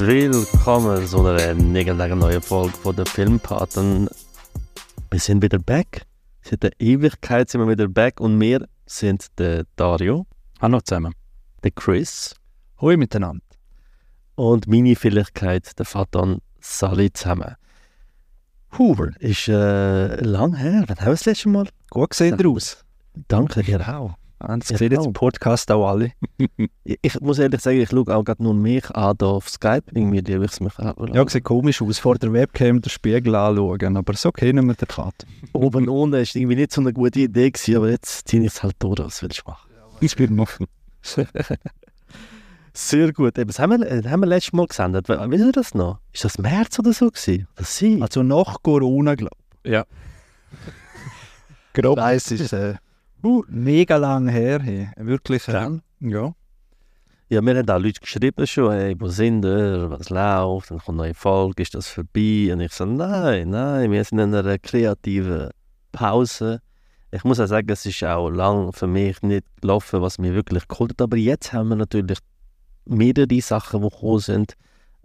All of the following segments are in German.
Willkommen zu einer neuen Folge von der Filmpaten. Wir sind wieder back. Seit der Ewigkeit sind wir wieder back und wir sind der Dario, Hallo zusammen. der Chris Hoi miteinander. und meine Fähigkeit, der Fatan Sally zusammen. Hoover ist äh, lang her. Wann haben wir das letzte Mal? Gut gesehen aus. Danke dir auch. Das Ja, sehen jetzt im Podcast auch alle. Ich, muss ehrlich sagen, ich schaue auch gerade nur mich an hier auf Skype. Irgendwie liebe ich es mich auch. Ja, sieht komisch aus, vor der Webcam den Spiegel anschauen, aber so kennen wir den Vater. Oben und unten ist irgendwie nicht so eine gute Idee gewesen, aber jetzt ziehe ich es halt durch, was will ich machen. Ich bin machen. Sehr gut. Eben, Das haben wir, haben wir letztes Mal gesendet. Wisst ihr das noch? Ist das März oder so gewesen? Das sie? Also nach Corona, glaube ich. Ja. Grob. Nein, es ist äh, uh, mega lang her. Hey. Wirklich. Äh, Ja. ja. Mir haben auch Leute geschrieben schon, hey, wo sind ihr, was läuft, dann kommt eine neue Folge, ist das vorbei? Und ich so, nein, nein, wir sind in einer kreativen Pause. Ich muss auch sagen, es ist auch lang für mich nicht gelaufen, was mir wirklich geholt hat. Aber jetzt haben wir natürlich mehrere Sachen, die gekommen sind.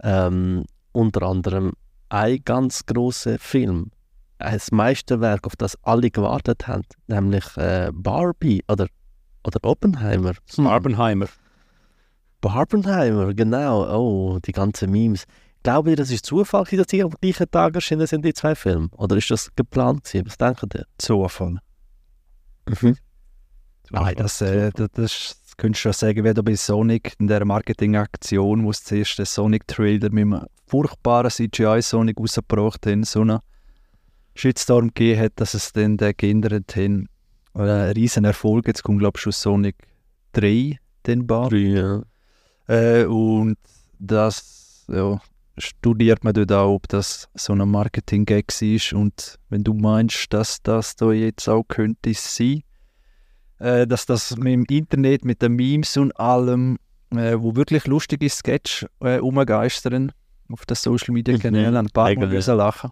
Ähm, unter anderem ein ganz grosser Film. Das Meisterwerk, auf das alle gewartet haben, nämlich äh, Barbie oder, oder Oppenheimer. Hm. Barbenheimer. Barbenheimer, genau. Oh, die ganzen Memes. Glaubt ihr, das ist Zufall, dass die am gleichen Tag erschienen sind, die zwei Filme? Oder ist das geplant gewesen? Was denkt ihr? Zufall. Mhm. Nein, das, äh, das, das könntest du schon sagen, wie da bei Sonic in der Marketingaktion, wo es zuerst den Sonic-Trailer mit einem furchtbaren CGI-Sonic rausgebracht haben, so einen Shitstorm gegeben hat, dass es dann den geändert haben. Äh, Ein riesen Erfolg, jetzt kommt glaube ich schon Sonic 3 den Bar. Ja. Äh, und das ja, studiert man dort auch, ob das so ein Marketing-Gag ist und wenn du meinst, dass das da jetzt auch könnte sein, äh, dass das mit dem Internet, mit den Memes und allem, äh, wo wirklich lustige Sketch äh, umgeistern auf den Social Media Kanälen, Mhm. ein paar Mal müssen lachen.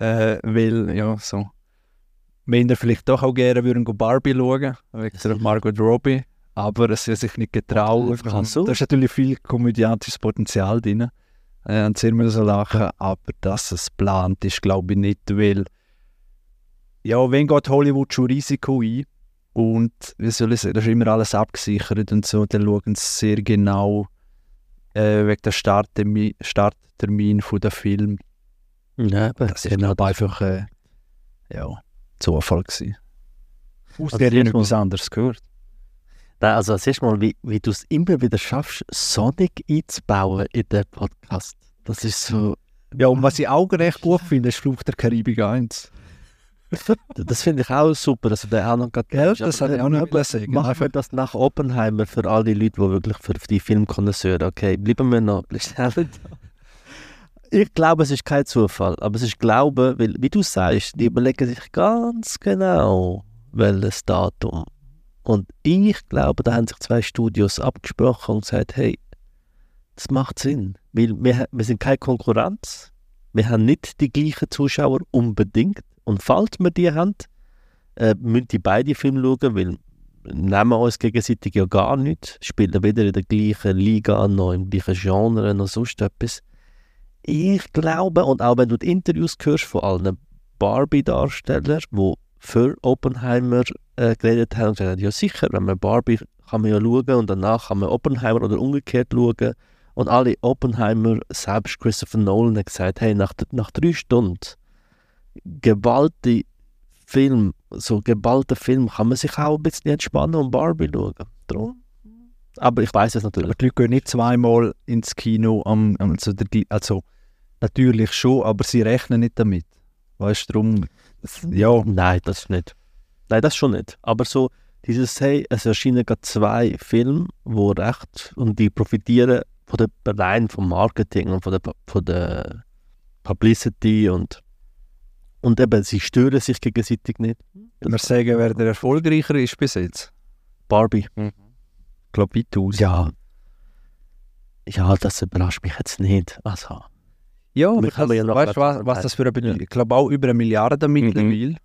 Äh, weil, ja, so, Männer vielleicht doch auch gerne würden go Barbie schauen, wegen Margot Robbie, aber es sich nicht getraut. So. Da ist natürlich viel komödiantisches Potenzial drin. Äh, und sehr müssen lachen, aber dass es geplant ist, glaube ich nicht, weil ja, wenn geht Hollywood schon Risiko ein und wie soll ich sagen, das ist immer alles abgesichert und so, dann schauen sie sehr genau äh, wegen der Starttermin, Starttermin von der Film. Ja, eben. Das ist genau glaube einfach äh, ja, Zufall gewesen. Aus Also der ich etwas anderes gehört. Nein, also siehst mal, wie, wie du es immer wieder schaffst, Sonic einzubauen in den Podcast. Das ist so, Ja, und was ich auch recht gut finde, ist Fluch der Karibik 1. das finde ich auch super, dass du den auch noch gerade Gell, das habe ich auch noch sagen. Machen wir das nach Oppenheimer für all die Leute, die wirklich für die Filmkonnoisseure, okay, bleiben wir noch schneller da. Ich glaube, es ist kein Zufall, aber es ist Glaube, weil, wie du sagst, die überlegen sich ganz genau, welches Datum. Und ich glaube, da haben sich zwei Studios abgesprochen und gesagt, hey, das macht Sinn, weil wir, wir sind keine Konkurrenz, wir haben nicht die gleichen Zuschauer unbedingt und falls wir die haben, äh, müssen die beide Filme schauen, weil wir nehmen uns gegenseitig ja gar nicht, spielen weder in der gleichen Liga noch im gleichen Genre noch sonst etwas. Ich glaube, und auch wenn du die Interviews hörst von allen Barbie-Darstellern, die für Oppenheimer äh, geredet haben, und gesagt haben, ja sicher, wenn man Barbie kann man ja schauen und danach kann man Oppenheimer oder umgekehrt schauen. Und alle Oppenheimer, selbst Christopher Nolan, hat gesagt, hey, nach, nach drei Stunden geballte Film, so geballter Film, kann man sich auch ein bisschen entspannen und Barbie schauen. Drum. Aber ich weiß es natürlich. Aber die Leute gehen nicht zweimal ins Kino, am, also, also natürlich schon, aber sie rechnen nicht damit. Weißt du, darum, ja, Nein, das nicht. Nein, das schon nicht. Aber so dieses, hey, es erscheinen gerade zwei Filme, wo recht und die profitieren von der allein vom Marketing und von der, von der Publicity und und eben, sie stören sich gegenseitig nicht. wir sagen, wer der erfolgreicher ist bis jetzt. Barbie. Ich glaube, weitaus. Ja. Ja, das überrascht mich jetzt nicht. Also, Ja, aber das, ja noch weißt du, was, was das für eine Bedeutung Ich glaube auch über eine Milliarde mittlerweile.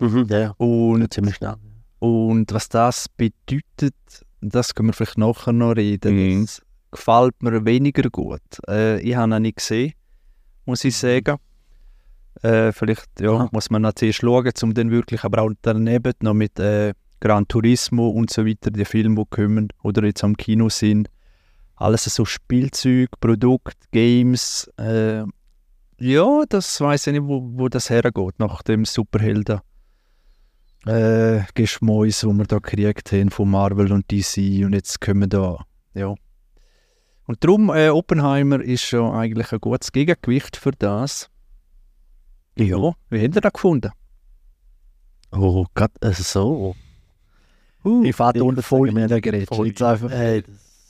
mhm, ja, ja. Und, ziemlich schnell. und was das bedeutet, das können wir vielleicht nachher noch reden. Mhm. Das, gefällt mir weniger gut. Äh, ich habe ihn nicht gesehen, muss ich sagen. Äh, vielleicht ja, Ah. muss man noch zuerst schauen, um dann wirklich, aber auch daneben noch mit äh, Gran Turismo und so weiter, die Filme, die kommen oder jetzt am Kino sind. Alles so Spielzeug, Produkt, Games. Äh, ja, das weiß ich nicht, wo, wo das hergeht, nach dem Superhelden. Äh, Geschmäus, wo wir da gekriegt haben von Marvel und DC und jetzt kommen da, ja. Und darum, äh, Oppenheimer ist schon eigentlich ein gutes Gegengewicht für das. Ja, wie habt ihr das gefunden? Oh Gott, also so. Uh, ich fahre unten voll in wir der Grätsche. voll- Jetzt einfach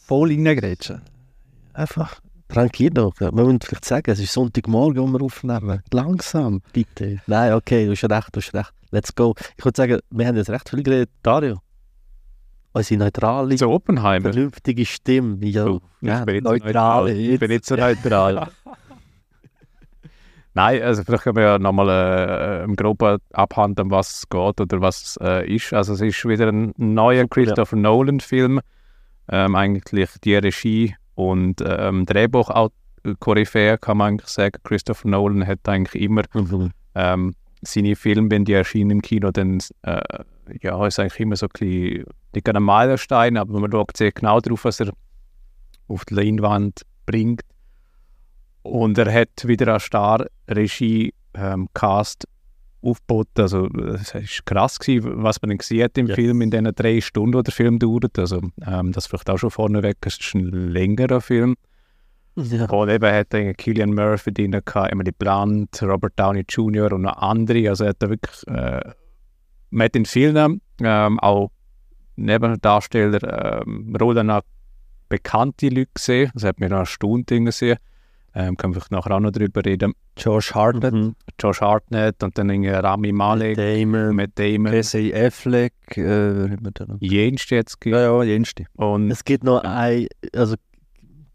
voll in der Grätsche. einfach tranquilo. Wir müssen vielleicht sagen, es ist Sonntagmorgen, wo wir aufnehmen. Langsam, bitte. Nein, okay, du hast recht, du hast recht. Let's go. Ich würde sagen, wir haben jetzt recht viel geredet. Dario, unsere neutrale, Zu Oppenheimer. vernünftige Stimme. Ja, Oh, ja, ich bin nicht so neutral neutral. Ich bin nicht so neutral. Nein, also vielleicht können wir ja nochmal äh, im Groben abhandeln, was es geht oder was es äh, ist. Also es ist wieder ein neuer Christopher Nolan-Film. Ähm, eigentlich die Regie und ähm, Drehbuch auch Koryphäe, kann man eigentlich sagen. Christopher Nolan hat eigentlich immer Mhm. ähm, seine Filme, wenn die erscheinen im Kino, dann äh, ja, ist eigentlich immer so ein bisschen, nicht ein Meilenstein, aber man schaut sehr genau drauf, was er auf die Leinwand bringt. Und er hat wieder eine Star-Regie ähm, Cast aufgeboten. Also es war krass, gewesen, was man gesehen hat im Yes. Film in diesen drei Stunden, die der Film dauert. Also ähm, das vielleicht auch schon vorneweg, es ist ein längerer Film. Ja. Und eben hat er Killian Murphy drin, Emily Blunt, Robert Downey Jr. und noch andere. Also er hat da wirklich, äh, man hat in vielen ähm, auch Nebendarsteller ähm, Rollen auch bekannte Leute gesehen. Das hat mir noch erstaunt drin gesehen. Ähm, können wir vielleicht nachher auch noch drüber reden. Josh Hartnett, Mhm. Josh Hartnett und dann Rami Malek, Damon. Matt Damon, Casey Affleck, äh? Jenst jetzt Ja, ja, jenste. und Es gibt noch ein, also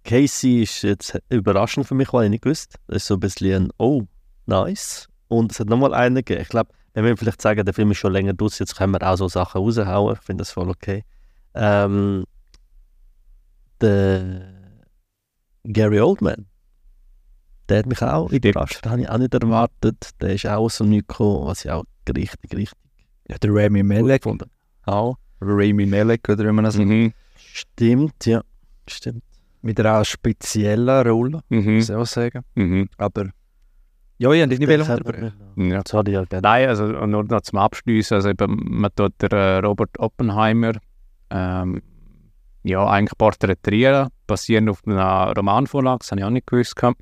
Casey ist jetzt überraschend für mich, weil ich nicht gewusst. Das ist so ein bisschen ein Oh, nice. Und es hat nochmal einen gegeben. Ich glaube, wir müssen vielleicht sagen, der Film ist schon länger durch, jetzt können wir auch so Sachen raushauen. Ich finde das voll okay. Ähm, der Gary Oldman, der hat mich auch Stimmt. überrascht. Das habe ich auch nicht erwartet. Der ist auch so nicht gekommen, was ich auch richtig, richtig Ja, der Malek. gefunden Auch. Rami Malek, oder wie man das mhm. Stimmt, ja. Stimmt. Mit einer speziellen Rolle, Mhm. muss ich auch sagen. Mhm. Aber ja, ich habe dich nicht unterbrechen. Ja. Sorry, ja. Nein, also nur noch zum Abschließen, also eben, man tut der äh, Robert Oppenheimer ähm, ja, eigentlich porträtieren, basierend auf einer Romanvorlage, das habe ich auch nicht gewusst. gehabt.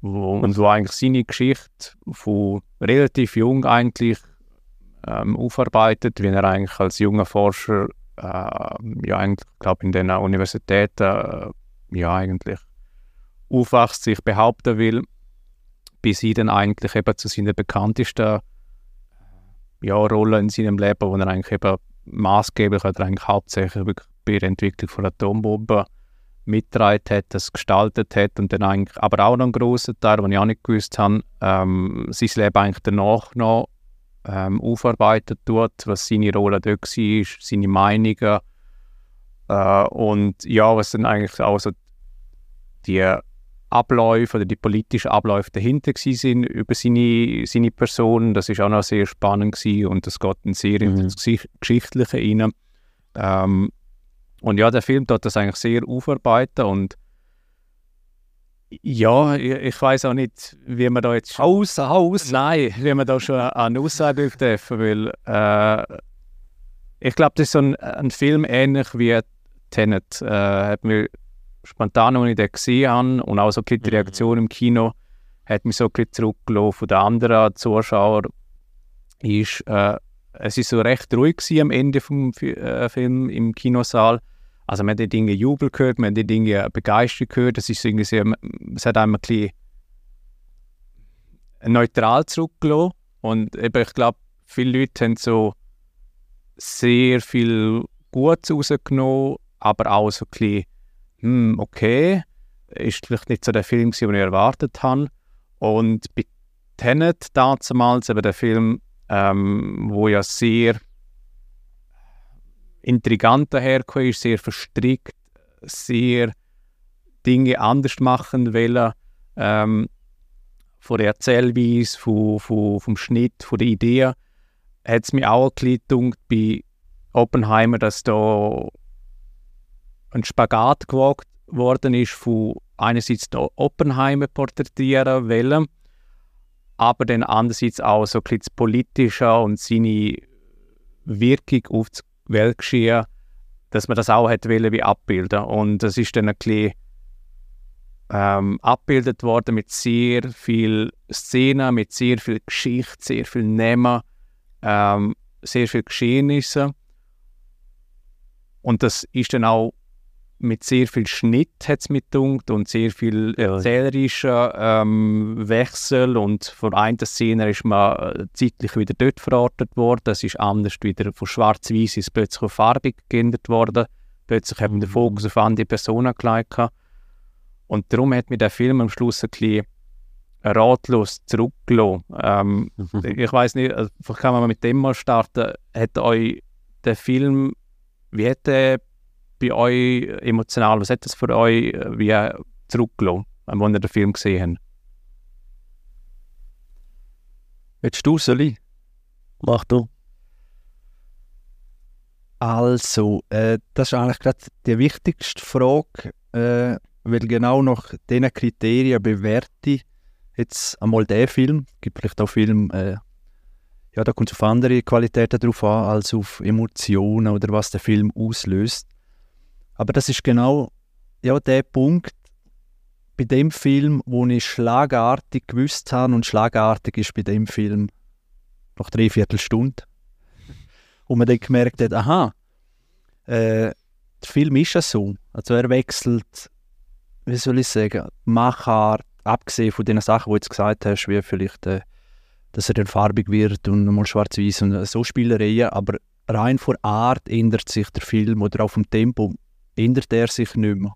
Und wo eigentlich seine Geschichte von relativ jung eigentlich ähm, aufarbeitet, wie er eigentlich als junger Forscher äh, ja eigentlich, glaube in den Universitäten äh, ja eigentlich aufwächst, sich behaupten will, bis sie dann eigentlich eben zu seiner bekanntesten ja, Rolle in seinem Leben, wo er eigentlich eben maßgeblich oder eigentlich hauptsächlich bei der Entwicklung von Atombomben mitgetragen hat, das gestaltet hat und dann eigentlich, aber auch noch einen grossen Teil, den ich auch nicht gewusst habe, ähm, sein Leben eigentlich danach noch ähm, aufarbeitet tut, was seine Rolle dort war, seine Meinungen äh, und ja, was dann eigentlich auch so die Abläufe oder die politischen Abläufe dahinter sind über seine, seine Person. Das ist auch noch sehr spannend gewesen und das geht dann sehr Mhm. ins Geschichtliche rein. Ähm, und ja, der Film tut das eigentlich sehr aufarbeiten und ja, ich, ich weiß auch nicht, wie man da jetzt schon- Haus, Haus. Nein, wie man da schon eine Aussage dürfen, weil äh, ich glaube, das ist so ein, ein Film ähnlich wie Tenet. Äh, hat mir spontan, als ich den gesehen habe und auch so die Mhm. Reaktion im Kino, hat mich so ein bisschen zurückgelassen von den anderen Zuschauern. Ist, äh, es ist so recht ruhig am Ende vom äh, Film im Kinosaal. Also man hat die Dinge Jubel gehört, man hat die Dinge Begeisterung gehört. Es ist irgendwie sehr, es hat einem ein bisschen neutral zurückgelassen. Und eben, ich glaube, viele Leute haben so sehr viel Gutes rausgenommen, aber auch so ein bisschen, hm, okay, ist vielleicht nicht so der Film, den ich erwartet habe. Und bei Tenet damals, eben der Film, ähm, wo ja sehr intrigant dahergekommen ist, sehr verstrickt, sehr Dinge anders machen wollen, ähm, von der Erzählweise, von, von, vom Schnitt, von der Idee, hat es mir auch ein bei Oppenheimer, dass da ein Spagat gewagt worden ist, von einerseits der Oppenheimer porträtieren wollen, aber dann andererseits auch so ein bisschen das Politische und seine Wirkung auf das Weltgeschehen, dass man das auch hätte wollen, wie abbilden. Und das ist dann ein bisschen ähm, abgebildet worden mit sehr viel Szenen, mit sehr viel Geschichte, sehr viel Namen, ähm, sehr viel Geschehnisse. Und das ist dann auch mit sehr viel Schnitt hat es gedunkt und sehr viel erzählerischer ähm, Wechsel und von einer Szene ist man äh, zeitlich wieder dort verortet worden, das ist anders wieder von schwarz-weiß ist plötzlich auf farbig geändert worden, plötzlich haben wir den Fokus auf andere Personen gelegt und darum hat mir der Film am Schluss ein bisschen ratlos zurückgelassen. Ähm, mhm. ich weiß nicht, also, vielleicht kann man mit dem mal starten. Hat euch der Film, wie hat der bei euch emotional, was hat das für euch äh, wie zurückgelassen, wenn ihr den Film gesehen habt? Willst du, Soli? Mach du. Also, äh, das ist eigentlich gerade die wichtigste Frage, äh, weil genau nach diesen Kriterien bewerte ich jetzt einmal den Film. Es gibt vielleicht auch Filme, äh, ja, da kommt es auf andere Qualitäten drauf an, als auf Emotionen oder was der Film auslöst. Aber das ist genau ja, der Punkt bei dem Film, wo ich schlagartig gewusst habe und schlagartig ist bei dem Film nach drei Viertelstunde. Und man dann gemerkt hat, aha, äh, der Film ist ja so. Also er wechselt, wie soll ich sagen, Machart, abgesehen von den Sachen, die du jetzt gesagt hast, wie vielleicht, äh, dass er dann farbig wird und mal schwarz-weiß und so Spielereien, aber rein vor Art ändert sich der Film oder auch vom Tempo ändert er sich nicht mehr.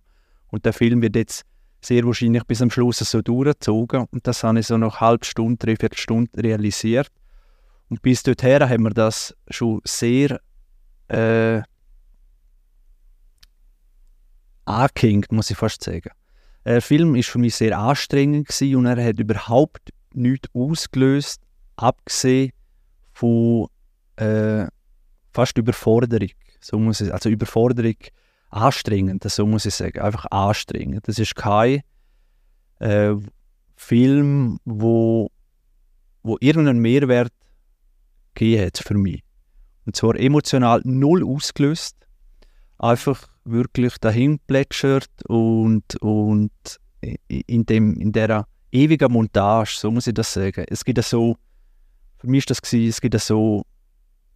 Und der Film wird jetzt sehr wahrscheinlich bis am Schluss so durchgezogen. Und das habe ich so nach halb Stunde, dreiviertel Stunde realisiert. Und bis dorthin haben wir das schon sehr äh, angehängt, muss ich fast sagen. Der Film war für mich sehr anstrengend und er hat überhaupt nichts ausgelöst, abgesehen von äh, fast Überforderung. So muss ich, also Überforderung anstrengend, so muss ich sagen, einfach anstrengend. Das ist kein äh, Film, wo, wo irgendeinen Mehrwert gegeben hat für mich. Und zwar emotional null ausgelöst, einfach wirklich dahin plätschert und, und in, dem, in dieser ewigen Montage, so muss ich das sagen. Es gibt so, für mich ist das gewesen, es gibt so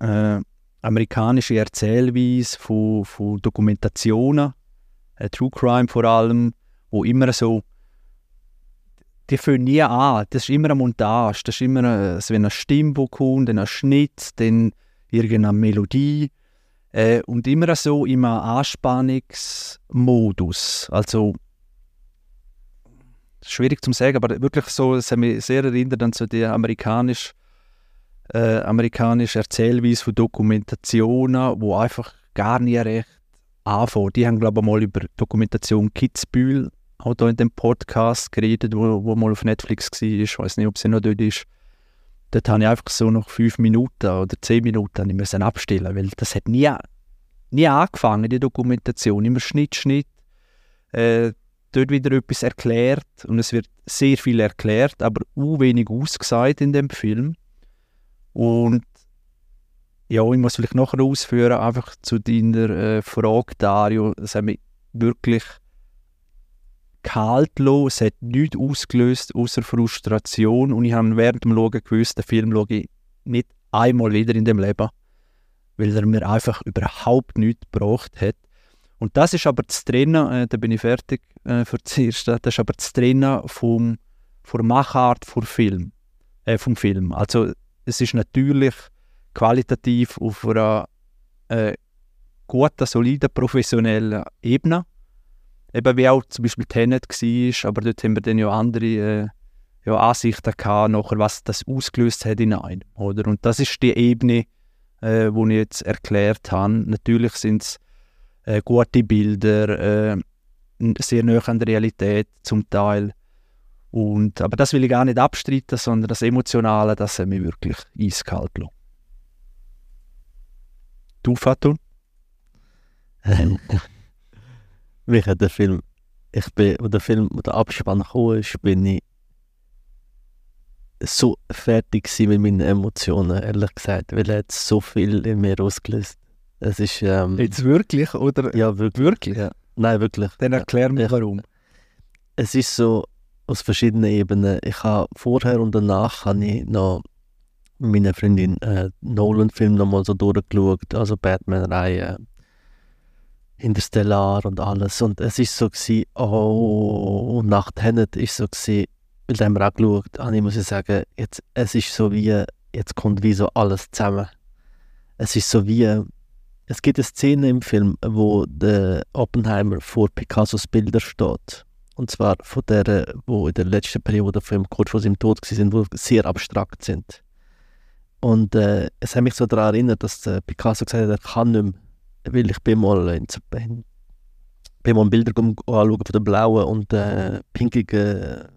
äh, amerikanische Erzählweise von, von Dokumentationen, äh, True Crime vor allem, wo immer so, die fangen nie an, das ist immer eine Montage, das ist immer also eine Stimme, die kommt, dann ein Schnitt, dann irgendeine Melodie. Äh, und immer so im Anspannungsmodus, also schwierig zu sagen, aber wirklich so, es hat mich sehr erinnert an so die amerikanische äh, amerikanische Erzählweise von Dokumentationen, wo einfach gar nicht recht anfangen. Die haben, glaube ich, mal über Dokumentation Kitzbühel auch hier in dem Podcast geredet, wo, wo mal auf Netflix war. Ich weiß nicht, ob sie noch dort ist. Dort habe ich einfach so nach fünf Minuten oder zehn Minuten ich müssen abstellen, weil das hat nie, nie angefangen, die Dokumentation. Immer Schnitt, Schnitt. Äh, dort wieder etwas erklärt und es wird sehr viel erklärt, aber auch wenig ausgesagt in dem Film. Und ja, ich muss vielleicht nachher ausführen, einfach zu deiner äh, Frage, Dario. Es hat mich wirklich kalt gelassen. Es hat nichts ausgelöst, außer Frustration. Und ich habe während dem Schauen gewusst, den Film schaue ich nicht einmal wieder in dem Leben, weil er mir einfach überhaupt nichts gebraucht hat. Und das ist aber das Trennen, äh, da bin ich fertig äh, für das Erste, das ist aber das Trennen vom, von Machart vom Film, äh, vom Film. Also es ist natürlich qualitativ auf einer äh, guten, soliden, professionellen Ebene. Eben wie auch zum Beispiel Tenet war, aber dort haben wir dann ja andere äh, ja, Ansichten gehabt, nachher, was das ausgelöst hat in einem. Oder? Und das ist die Ebene, äh, die ich jetzt erklärt habe. Natürlich sind es äh, gute Bilder, äh, sehr nah an der Realität zum Teil. Und, aber das will ich gar nicht abstreiten, sondern das Emotionale, das hat mich wirklich eiskalt gelassen. Du, Fatul? Mich hat der Film, ich bin, wo der Film, wo der Abspann kam, ist, bin ich so fertig mit meinen Emotionen, ehrlich gesagt, weil er hat so viel in mir ausgelöst. Es ist, ähm, Jetzt wirklich, oder? ja, wirklich. Wirklich? Ja. Nein, wirklich. Dann erklär mir Ja. warum. Es ist so aus verschiedenen Ebenen. Ich habe vorher und danach habe ich noch mit meiner Freundin äh, Nolan-Film nochmal so durchgeschaut, also Batman-Reihe, Interstellar und alles. Und es ist so gewesen, oh, und nach Tenet ist so gewesen, weil haben wir auch geschaut, und ich muss sagen, jetzt, es ist so wie, jetzt kommt wie so alles zusammen. Es ist so wie, es gibt eine Szene im Film, wo der Oppenheimer vor Picassos Bilder steht. Und zwar von der, wo in der letzten Periode von kurz vor seinem Tod sind, wo sehr abstrakt sind. Und äh, es hat mich so daran erinnert, dass äh, Picasso gesagt hat, er kann nicht mehr, weil ich bin mal in, in bin mal Bilder anschauen von der blauen und äh, pinkigen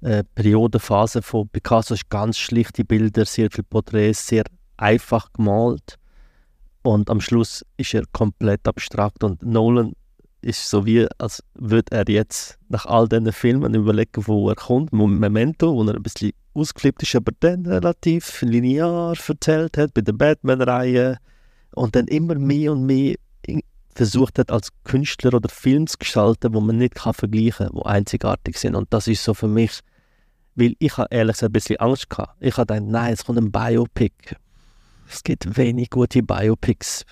äh, Periodenphase von Picasso ist ganz schlichte Bilder, sehr viele Porträts, sehr einfach gemalt. Und am Schluss ist er komplett abstrakt und Nolan ist so wie, als würde er jetzt nach all diesen Filmen überlegen, wo er kommt. Memento, wo er ein bisschen ausgeflippt ist, aber dann relativ linear erzählt hat, bei der Batman-Reihe. Und dann immer mehr und mehr versucht hat, als Künstler oder Film zu gestalten, wo man nicht kann vergleichen kann, wo einzigartig sind. Und das ist so für mich, weil ich habe ehrlich gesagt ein bisschen Angst gehabt. Ich habe gedacht, nein, es kommt ein Biopic. Es gibt wenig gute Biopics.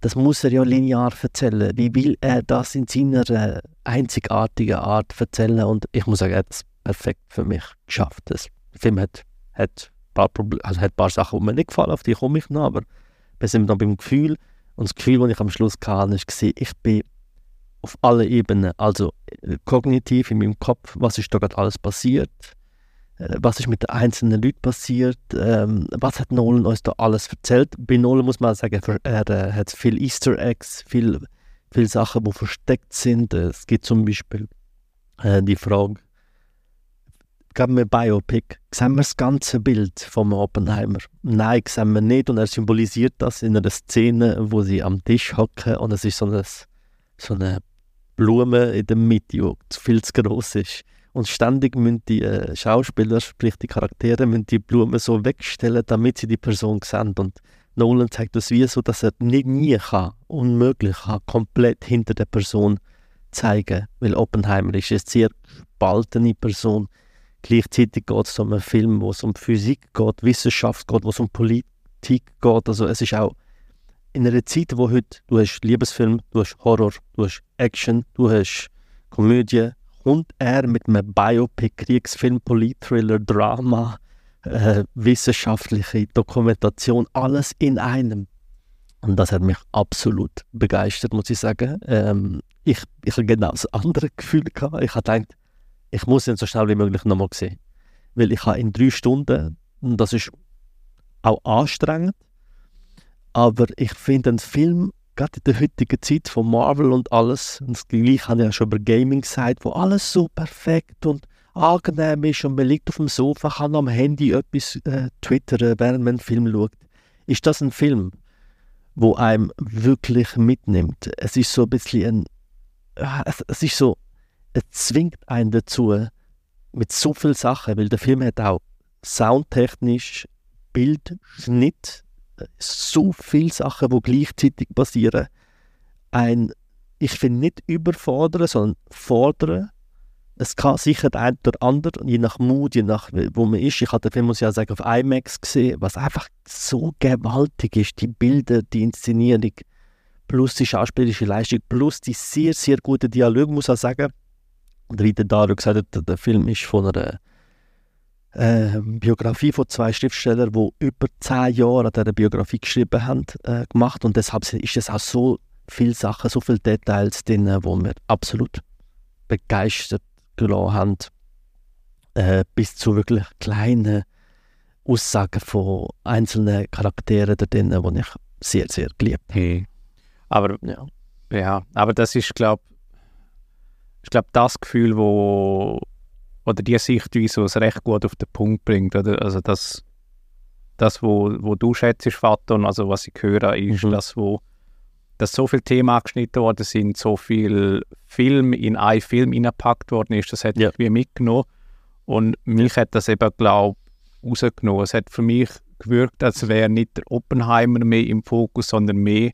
Das muss er ja linear erzählen. Wie will er das in seiner äh, einzigartigen Art erzählen? Und ich muss sagen, er hat es perfekt für mich geschafft. Der Film hat, hat, ein paar Proble- also hat ein paar Sachen, die mir nicht gefallen, auf die komme ich noch, aber wir sind noch beim Gefühl. Und das Gefühl, das ich am Schluss hatte, gewesen, ich bin auf allen Ebenen, also äh, kognitiv in meinem Kopf, was ist da gerade alles passiert, was ist mit den einzelnen Leuten passiert, ähm, was hat Nolan uns da alles erzählt. Bei Nolan muss man sagen, er, er äh, hat viel Easter Eggs, viel, viel Sachen, die versteckt sind. Äh, Es gibt zum Beispiel äh, die Frage, geben wir Biopic, sehen wir das ganze Bild vom Oppenheimer? Nein, sehen wir nicht. Und er symbolisiert das in einer Szene, wo sie am Tisch hocken und es ist so eine, so eine Blume in der Mitte, die viel zu groß ist. Und ständig müssen die äh, Schauspieler, sprich die Charaktere, müssen die Blume so wegstellen, damit sie die Person sehen. Und Nolan zeigt das wie so, dass er nicht nie kann, unmöglich kann, komplett hinter der Person zeigen. Weil Oppenheimer ist eine sehr spaltene Person. Gleichzeitig geht es um einen Film, wo es um Physik geht, Wissenschaft geht, wo es um Politik geht. Also es ist auch in einer Zeit, wo heute du hast Liebesfilm, du hast Horror, du hast Action, du hast Komödie, kommt er mit einem Biopic, Kriegsfilm, Politthriller, Drama, äh, wissenschaftliche Dokumentation, alles in einem. Und das hat mich absolut begeistert, muss ich sagen. Ähm, ich, ich habe genau das andere Gefühl gehabt. Ich habe gedacht, ich muss ihn so schnell wie möglich nochmal sehen. Weil ich habe in drei Stunden, und das ist auch anstrengend, aber ich finde einen Film, gerade in der heutigen Zeit von Marvel und alles, und das gleiche habe ich ja schon über Gaming gesagt, wo alles so perfekt und angenehm ist und man liegt auf dem Sofa, kann am Handy etwas äh, twittern, während man einen Film schaut. Ist das ein Film, wo einem wirklich mitnimmt? Es ist so ein bisschen ein, ah, es, es ist so, es zwingt einen dazu, mit so vielen Sachen, weil der Film hat auch soundtechnisch, Bild, Schnitt, äh, so viele Sachen, die gleichzeitig passieren. Ein, ich finde nicht überfordern, sondern fordern. Es kann sicher der eine oder andere, je nach Mut, je nach wo man ist. Ich habe den Film, muss ich ja sagen, auf IMAX gesehen, was einfach so gewaltig ist. Die Bilder, die Inszenierung, plus die schauspielerische Leistung, plus die sehr, sehr gute Dialog, muss ich auch sagen. Und der Dario gesagt der Film ist von einer äh, Biografie von zwei Schriftstellern, die über zehn Jahre an dieser Biografie geschrieben haben, äh, gemacht. Und deshalb ist es auch so viele Sachen, so viele Details drin, wo wir absolut begeistert gelassen haben. Äh, bis zu wirklich kleinen Aussagen von einzelnen Charakteren da drin, die ich sehr, sehr geliebt Hey. Aber habe. Ja. Ja, aber das ist, glaube ich, glaube das Gefühl, wo oder die Sichtweise, was recht gut auf den Punkt bringt, oder? Also das, das wo, wo du schätzt, Vater, also was ich höre, ist mhm. das, wo dass so viele Themen angeschnitten worden sind, so viel Film in einen Film hineingepackt worden ist, das hat ja. mich mitgenommen. Und mich hat das eben, glaube ich, rausgenommen. Es hat für mich gewirkt, als wäre nicht der Oppenheimer mehr im Fokus, sondern mehr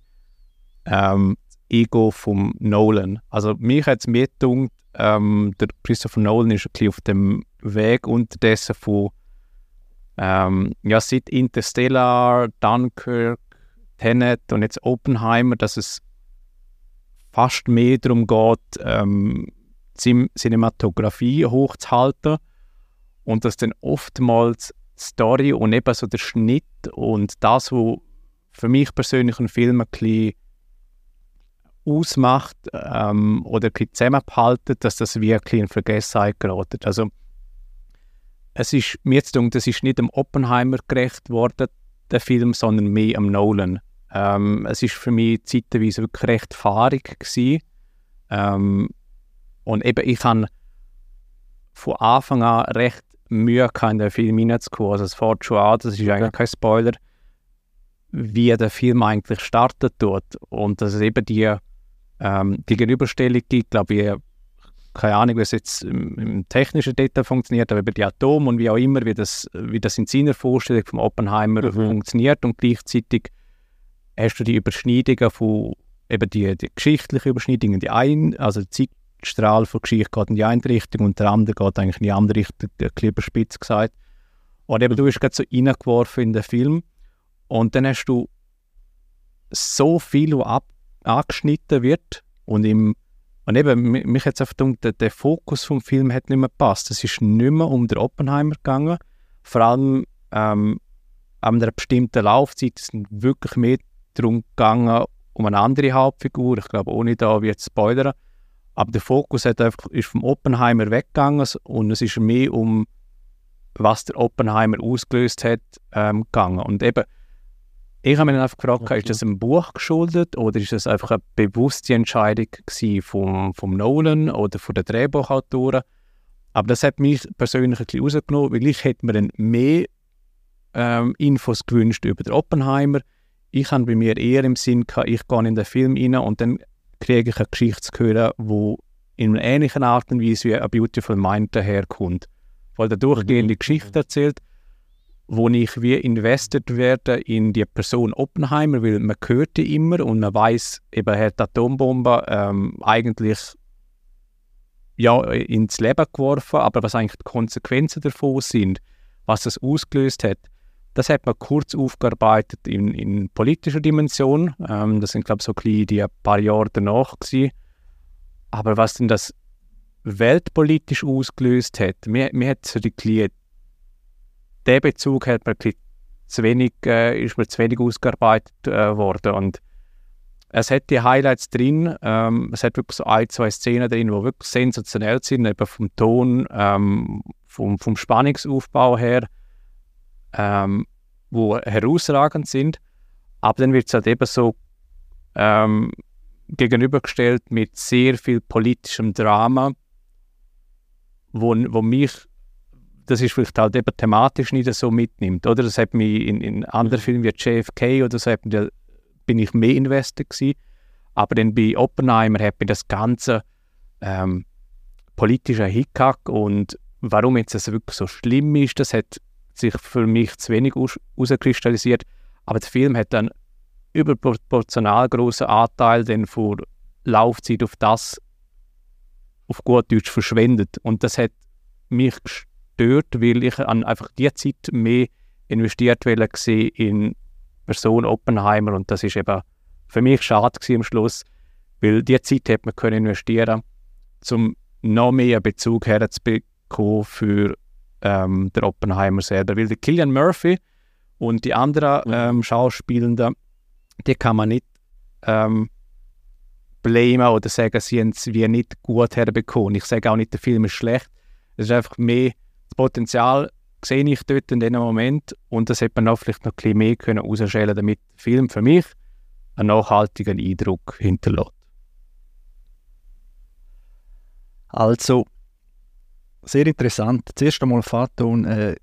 ähm, das Ego von Nolan. Also mich hat es mir gedacht, ähm, der Christopher Nolan ist ein bisschen auf dem Weg unterdessen von ähm, ja, seit Interstellar, Dunkirk, Tenet und jetzt Oppenheimer, dass es fast mehr darum geht, ähm, Cinematografie hochzuhalten und dass dann oftmals Story und eben so der Schnitt und das, was für mich persönlich einen Film ein bisschen ausmacht ähm, oder ein zusammenhalten, dass das wirklich in Vergessenheit gerät. Also es ist mir jetzt gedacht, das ist nicht dem Oppenheimer gerecht worden, der Film, sondern mehr am Nolan. Ähm, es ist für mich zeitweise wirklich recht fahrig gewesen. Ähm, und eben, ich habe von Anfang an recht Mühe gehabt, in den Film hineinzukommen. Also es fährt schon an, das ist eigentlich kein Spoiler, wie der Film eigentlich startet dort. Und dass es eben die, ähm, die Gegenüberstellung gibt, glaube ich, keine Ahnung, wie es jetzt im, im, technischen Detail funktioniert, aber über die Atome und wie auch immer, wie das, wie das in seiner Vorstellung vom Oppenheimer mhm. funktioniert und gleichzeitig hast du die Überschneidungen von eben die, die geschichtlichen Überschneidungen, die ein, also die Zeitstrahl von Geschichte geht in die eine Richtung und der andere geht eigentlich in die andere Richtung, ein bisschen überspitzt gesagt. Und eben, du bist gerade so reingeworfen in den Film und dann hast du so viel, was ab, angeschnitten wird und im und eben, mich hat es einfach gedacht, der, der, Fokus vom Film hat nicht mehr gepasst. Es ist nicht mehr um den Oppenheimer gegangen. Vor allem ähm, an einer bestimmten Laufzeit ist es wirklich mehr darum gegangen, um eine andere Hauptfigur. Ich glaube, ohne da wird spoilern. Aber der Fokus hat einfach, ist vom Oppenheimer weggegangen und es ist mehr um, was der Oppenheimer ausgelöst hat, ähm, gegangen. Und eben, ich habe mich dann gefragt, okay. ist das ein Buch geschuldet oder ist das einfach eine bewusste Entscheidung vom, vom Nolan oder von den Drehbuchautoren? Aber das hat mich persönlich ein bisschen rausgenommen, weil ich hätte mir dann mehr ähm, Infos gewünscht über den Oppenheimer. Ich habe bei mir eher im Sinn gehabt, ich gehe in den Film rein und dann kriege ich eine Geschichte zu hören, die in einer ähnlichen Art und Weise wie A Beautiful Mind daherkommt. Weil der durchgehende mhm. Geschichte erzählt, wo ich wie investiert werde in die Person Oppenheimer, weil man hört die immer und man weiß, eben er hat die Atombombe ähm, eigentlich ja, ins Leben geworfen, aber was eigentlich die Konsequenzen davon sind, was das ausgelöst hat, das hat man kurz aufgearbeitet in, in politischer Dimension. Ähm, das sind, glaube ich, so ein die paar Jahre danach gewesen. Aber was denn das weltpolitisch ausgelöst hat, mir, mir hat so die der Bezug hat man zu wenig, äh, ist mir zu wenig ausgearbeitet äh, worden. Und es hat die Highlights drin, ähm, es hat wirklich so ein, zwei Szenen drin, die wirklich sensationell sind, eben vom Ton, ähm, vom, vom Spannungsaufbau her ähm, wo herausragend sind, aber dann wird es halt eben so ähm, gegenübergestellt mit sehr viel politischem Drama, wo, wo mich, das ist vielleicht halt eben thematisch nicht so mitnimmt, oder? Das hat mich in, in anderen. Filmen wie JFK oder so, mich, bin ich mehr investiert gewesen, aber dann bei Oppenheimer hat mir das ganze ähm, politische Hickhack und warum jetzt das wirklich so schlimm ist, das hat sich für mich zu wenig herauskristallisiert. Aber der Film hat dann überproportional großen Anteil dann von Laufzeit auf das auf gut Deutsch verschwendet. Und das hat mich gestört, weil ich an einfach die Zeit mehr investiert gesehen in Person Oppenheimer und das ist eben für mich schade am Schluss, weil die Zeit hätte man können investieren, um noch mehr Bezug herzubekommen für ähm, der Oppenheimer selber. Weil der Killian Murphy und die anderen mhm. ähm, Schauspielenden, die kann man nicht ähm, blamen oder sagen, sie haben es wie nicht gut herbekommen. Ich sage auch nicht, der Film ist schlecht. Es ist einfach mehr das Potenzial sehe ich dort in diesem Moment und das hätte man auch vielleicht noch ein bisschen mehr können damit der Film für mich einen nachhaltigen Eindruck hinterlässt. Also, sehr interessant. Zuerst einmal, Faton, äh,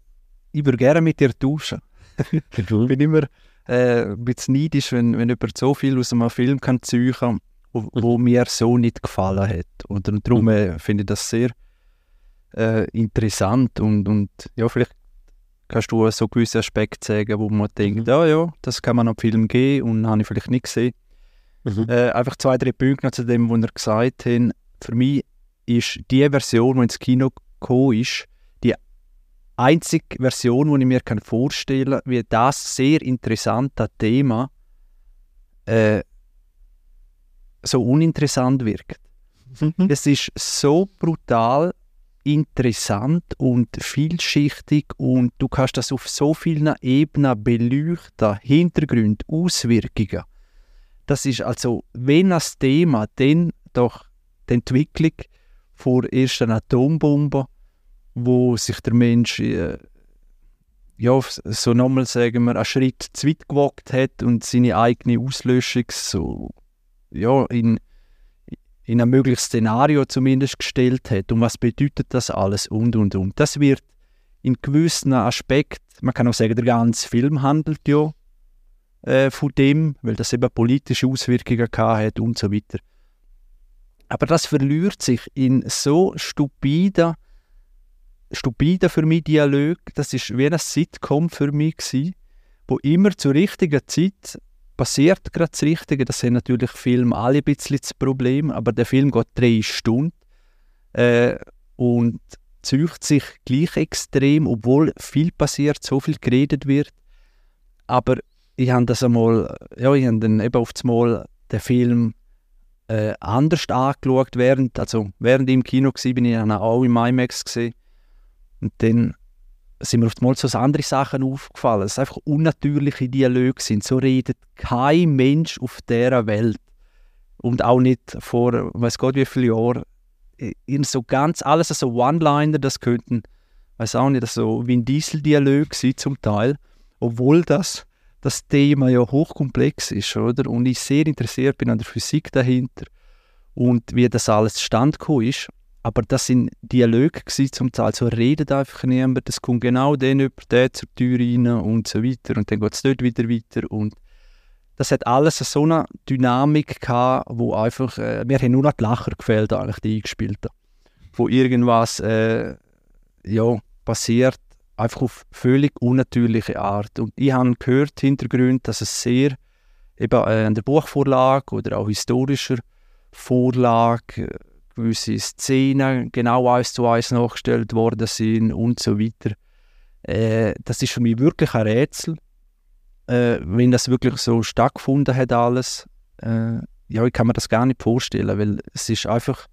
ich würde gerne mit dir tauschen. ich bin immer äh, ein bisschen neidisch, wenn, wenn jemand so viel aus einem Film kann ziehen kann, wo, wo mir so nicht gefallen hat. Und, und darum äh, finde ich das sehr äh, interessant und, und ja, vielleicht kannst du so gewisse Aspekte sagen, wo man denkt, Mhm. ja, ja, das kann man am Film geben und habe ich vielleicht nicht gesehen. Mhm. Äh, einfach zwei, drei Punkte zu dem, was er gesagt hat. Für mich ist die Version, die ins Kino gekommen ist, die einzige Version, die ich mir kann vorstellen kann, wie das sehr interessante Thema äh, so uninteressant wirkt. Mhm. Es ist so brutal interessant und vielschichtig und du kannst das auf so vielen Ebenen beleuchten, Hintergründe, Auswirkungen. Das ist also, wenn das Thema, dann doch die Entwicklung vor ersten Atombombe, wo sich der Mensch äh, ja, so nochmal sagen wir, einen Schritt zu weit gewagt hat und seine eigene Auslöschung so ja, in, in ein mögliches Szenario zumindest gestellt hat. Und was bedeutet das alles und und und. Das wird in gewissen Aspekten, man kann auch sagen, der ganze Film handelt ja äh, von dem, weil das eben politische Auswirkungen hat und so weiter. Aber das verliert sich in so stupiden, stupiden für mich Dialog. Das ist wie ein Sitcom für mich gewesen, wo immer zur richtigen Zeit passiert gerade das Richtige. Das sind natürlich Filme alle ein bisschen das Problem, aber der Film geht drei Stunden äh, und zücht sich gleich extrem, obwohl viel passiert, so viel geredet wird. Aber ich habe das einmal, ja, ich habe dann eben auf das Mal den Film äh, anders angeschaut, während, also während ich im Kino war, bin ich dann auch im IMAX gesehen. Und dann sind mir einmal so andere Sachen aufgefallen. Es einfach unnatürliche Dialoge sind. So redet kein Mensch auf dieser Welt. Und auch nicht vor, weiß Gott wie viele Jahren. So ganz, alles so One-Liner, das könnten, weiß auch nicht, so wie ein Diesel-Dialog sein zum Teil. Obwohl das, das Thema ja hochkomplex ist, oder? Und ich sehr interessiert bin an der Physik dahinter und wie das alles stand ist. Aber das sind Dialoge gewesen, zum Teil. So redet einfach niemand. Es kommt genau den über der zur Tür rein und so weiter. Und dann geht es dort wieder weiter. Und das hat alles so eine Dynamik gehabt, wo einfach, äh, mir haben nur noch die Lacher gefehlt, eigentlich, die eingespielten. Wo irgendwas, äh, ja, passiert, einfach auf völlig unnatürliche Art. Und ich habe gehört, Hintergrund, dass es sehr eben äh, an der Buchvorlage oder auch historischer Vorlage äh, gewisse Szenen genau eins zu eins nachgestellt worden sind und so weiter. Äh, das ist für mich wirklich ein Rätsel, äh, wenn das wirklich so stattgefunden hat alles. Äh, ja, ich kann mir das gar nicht vorstellen, weil es ist einfach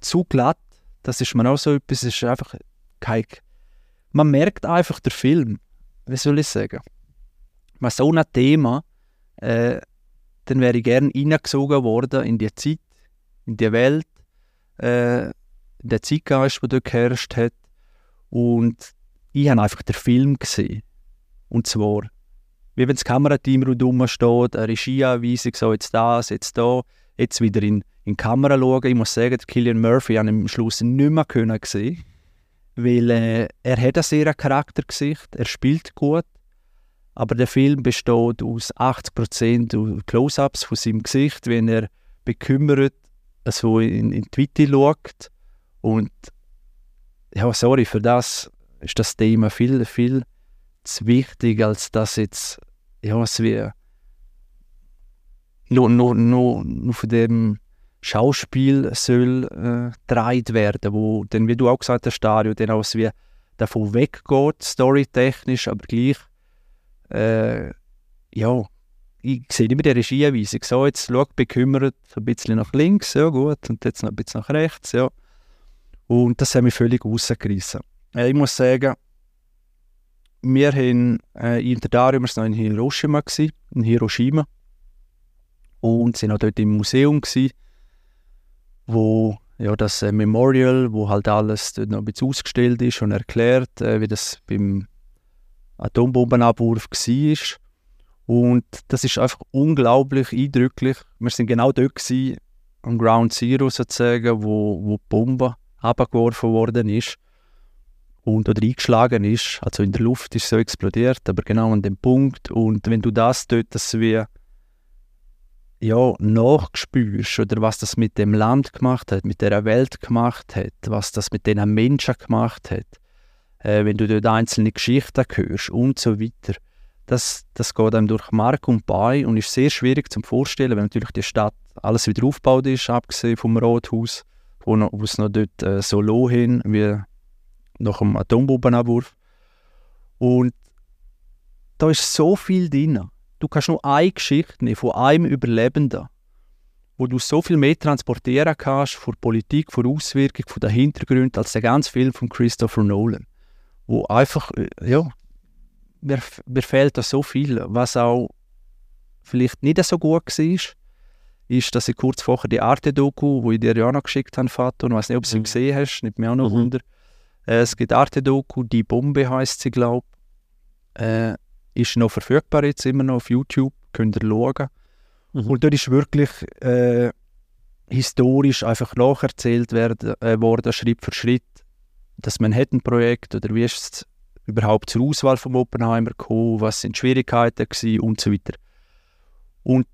zu glatt. Das ist mir auch so etwas, es ist einfach kein... Man merkt einfach den Film, wie soll ich sagen. Bei so einem Thema, äh, dann wäre ich gerne hineingesogen worden in die Zeit, in die Welt, äh, der Zeitgeist, der dort geherrscht hat. Und ich habe einfach den Film gesehen. Und zwar, wie wenn das Kamerateam rundherum steht, eine Regieanweisung, so jetzt das, jetzt da, jetzt wieder in, in die Kamera schauen. Ich muss sagen, Killian Murphy habe ich am Schluss nicht mehr können sehen weil äh, er hat ein sehr Charaktergesicht, er spielt gut, aber der Film besteht aus 80% Close-Ups von seinem Gesicht, wenn er bekümmert so in, in die Weite schaut. Und ja, sorry, für das ist das Thema viel, viel zu wichtig, als dass jetzt, ja, es wie nur, nur, nur, nur von dem Schauspiel soll äh, gedreht werden, wo dann, wie du auch gesagt hast, Dario, dann auch wie davon weggeht, storytechnisch, aber gleich, äh, ja, ich sehe immer die Regieanweisung. So, jetzt schau, bekümmert ein bisschen nach links, ja gut, und jetzt noch ein bisschen nach rechts, ja. Und das hat mich völlig rausgerissen. Ich muss sagen, wir haben äh, in der Dario, waren noch in Hiroshima, in Hiroshima, und sind auch dort im Museum gewesen, wo ja, das äh, Memorial, wo halt alles dort noch ein bisschen ausgestellt ist und erklärt, äh, wie das beim Atombombenabwurf war. Und das ist einfach unglaublich eindrücklich. Wir sind genau dort gewesen, am Ground Zero sozusagen, wo, wo die Bombe abgeworfen worden ist und oder eingeschlagen ist. Also in der Luft ist so explodiert, aber genau an dem Punkt. Und wenn du das dort das wie ja, nachspürst oder was das mit dem Land gemacht hat, mit der Welt gemacht hat, was das mit den Menschen gemacht hat, äh, wenn du dort einzelne Geschichten hörst und so weiter, das, das geht einem durch Mark und Bein und ist sehr schwierig zu vorstellen, wenn natürlich die Stadt alles wieder aufgebaut ist, abgesehen vom Rathaus, wo, noch, wo es noch dort äh, so low hin wie nach dem Atombombenabwurf. Und da ist so viel drin. Du kannst nur eine Geschichte nehmen von einem Überlebenden, wo du so viel mehr transportieren kannst von Politik, von Auswirkungen, von den Hintergründen als der ganze Film von Christopher Nolan. Wo einfach, äh, ja, mir, mir fehlt da so viel. Was auch vielleicht nicht so gut war, ist, dass ich kurz vorher die Arte-Doku, die ich dir ja noch geschickt habe, Vater, und ich weiß nicht, ob du sie mhm. gesehen hast, nicht mehr auch noch mhm. Wunder. Äh, es gibt Arte-Doku, Die Bombe heißt sie, glaube ich. Äh, ist noch verfügbar jetzt immer noch auf YouTube, könnt ihr schauen. Mhm. Und dort ist wirklich äh, historisch einfach nacherzählt werden, äh, worden, Schritt für Schritt, das Manhattan-Projekt oder wie ist es überhaupt zur Auswahl von Oppenheimer gekommen, was sind die Schwierigkeiten gewesen und so weiter. Und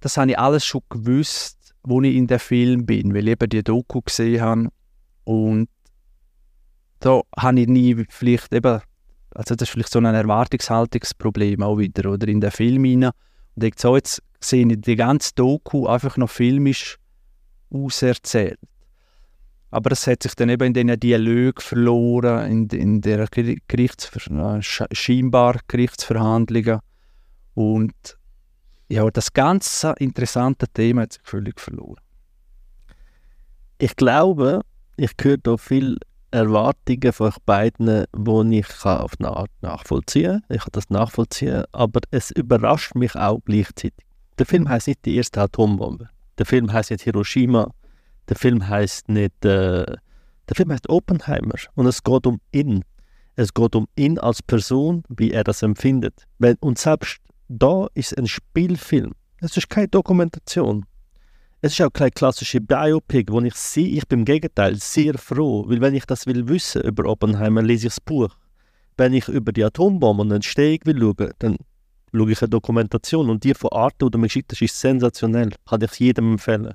das habe ich alles schon gewusst, wo ich in dem Film bin, weil ich eben die Doku gesehen habe und da habe ich nie vielleicht eben also das ist vielleicht so ein Erwartungshaltungsproblem auch wieder, oder in den Film hinein. Und ich so, jetzt sehe ich die ganze Doku einfach noch filmisch auserzählt. Aber es hat sich dann eben in diesen Dialog verloren, in, in der Gerichtsver scheinbar Gerichtsverhandlungen. Und ja, das ganze interessante Thema hat sich völlig verloren. Ich glaube, ich höre da viel Erwartungen von euch beiden, die ich auf eine Art nachvollziehen kann. Ich kann das nachvollziehen, aber es überrascht mich auch gleichzeitig. Der Film heißt nicht die erste Atombombe. Der Film heißt nicht Hiroshima. Der Film heißt nicht. Äh, der Film heißt Oppenheimer und es geht um ihn. Es geht um ihn als Person, wie er das empfindet. Und selbst da ist ein Spielfilm. Es ist keine Dokumentation. Es ist auch keine klassische Biopic, wo ich sehe, ich bin im Gegenteil sehr froh, weil wenn ich das will wissen über Oppenheimer, lese ich das Buch. Wenn ich über die Atombombe und den Steg will schauen, dann schaue ich eine Dokumentation und die von Arte, geschickt hast, ist sensationell. Kann ich jedem empfehlen.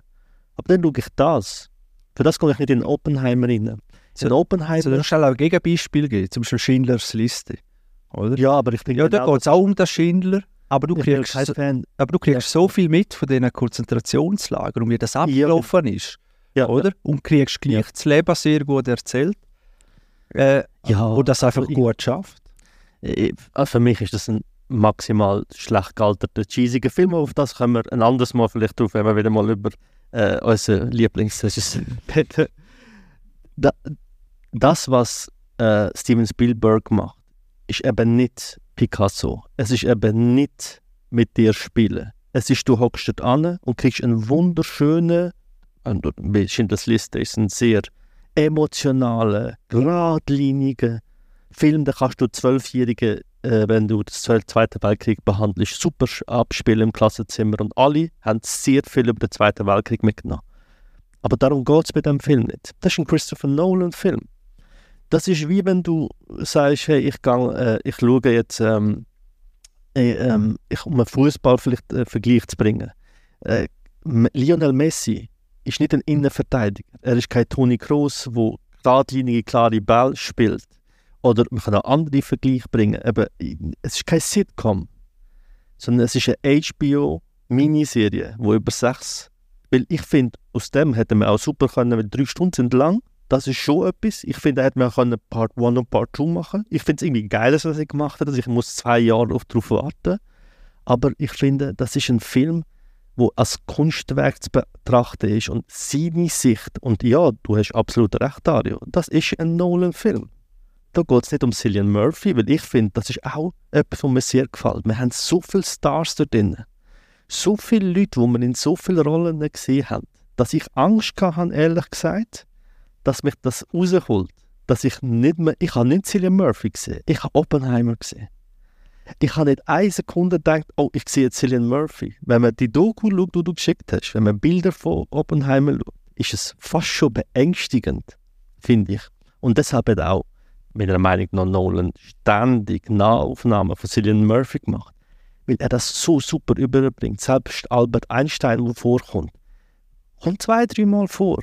Aber dann schaue ich das. Für das komme ich nicht in Oppenheimer rein. So, in Oppenheimer... So, du auch ein Gegenbeispiel geben, zum Beispiel Schindlers Liste. Oder? Ja, aber ich bin Ja, da geht es auch um den Schindler. Aber du kriegst, aber du kriegst ja. so viel mit von diesen Konzentrationslagern und wie das abgelaufen ja. ist. Ja, oder? Und kriegst gleich das Leben sehr gut erzählt. Äh, ja, und das einfach also gut schafft. Ich, also für mich ist das ein maximal schlecht gealterter, cheesiger Film. Auf das können wir ein anderes Mal vielleicht drauf, wenn wir wieder mal über äh, unseren Lieblingsregisseur reden. das, was äh, Steven Spielberg macht, ist eben nicht Picasso. Es ist eben nicht mit dir spielen. Es ist, du hockst dort an und kriegst einen wunderschönen, und das Liste ist ein sehr emotionalen, geradlinigen Film, den kannst du Zwölfjährige, äh, wenn du das Zweite Weltkrieg behandelst, super abspielen im Klassenzimmer und alle haben sehr viel über den Zweiten Weltkrieg mitgenommen. Aber darum geht es bei dem Film nicht. Das ist ein Christopher Nolan-Film das ist wie wenn du sagst, hey, ich, gang, äh, ich schaue jetzt, ähm, äh, ähm, ich, um einen Fußball vielleicht äh, Vergleich zu bringen. Äh, Lionel Messi ist nicht ein Innenverteidiger. Er ist kein Toni Kroos, der geradlinige, klare Ball spielt. Oder man kann auch andere Vergleiche bringen. Aber es ist kein Sitcom, sondern es ist eine HBO-Miniserie, wo über sechs. Weil ich finde, aus dem hätte man auch super können, weil drei Stunden sind lang das ist schon etwas. Ich finde, er hätte man können Part 1 und Part 2 machen Ich finde es irgendwie geil, was er gemacht hat. Also ich muss zwei Jahre darauf warten. Aber ich finde, das ist ein Film, wo als Kunstwerk zu betrachten ist und seine Sicht. Und ja, du hast absolut recht, Dario. Das ist ein Nolan-Film. Da geht es nicht um Cillian Murphy, weil ich finde, das ist auch etwas, was mir sehr gefällt. Wir haben so viele Stars da drin. So viele Leute, die wir in so vielen Rollen gesehen haben, dass ich Angst hatte, ehrlich gesagt, dass mich das rausholt, dass ich nicht mehr, ich habe nicht Cillian Murphy gesehen, ich habe Oppenheimer gesehen. Ich habe nicht eine Sekunde gedacht, oh, ich sehe jetzt Cillian Murphy. Wenn man die Doku schaut, die du geschickt hast, wenn man Bilder von Oppenheimer schaut, ist es fast schon beängstigend, finde ich. Und deshalb auch, meiner Meinung nach, Nolan ständig Nahaufnahmen von Cillian Murphy gemacht. Weil er das so super überbringt. Selbst Albert Einstein, der vorkommt, kommt zwei, dreimal vor.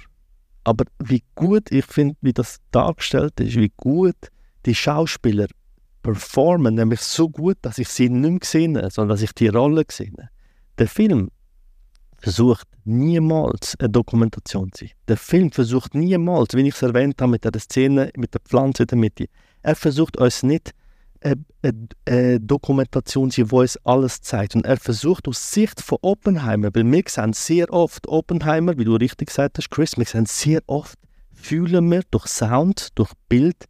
Aber wie gut ich finde, wie das dargestellt ist, wie gut die Schauspieler performen, nämlich so gut, dass ich sie nicht gesehen habe, sondern dass ich die Rolle gesehen habe. Der Film versucht niemals eine Dokumentation zu sein. Der Film versucht niemals, wie ich es erwähnt habe, mit der Szene, mit der Pflanze in der Mitte, er versucht uns nicht eine, eine, eine Dokumentation zu sein, wo es alles zeigt. Und er versucht aus Sicht von Oppenheimer, weil wir sehen sehr oft Oppenheimer, wie du richtig gesagt hast, Chris, wir sehen sehr oft, fühlen wir durch Sound, durch Bild,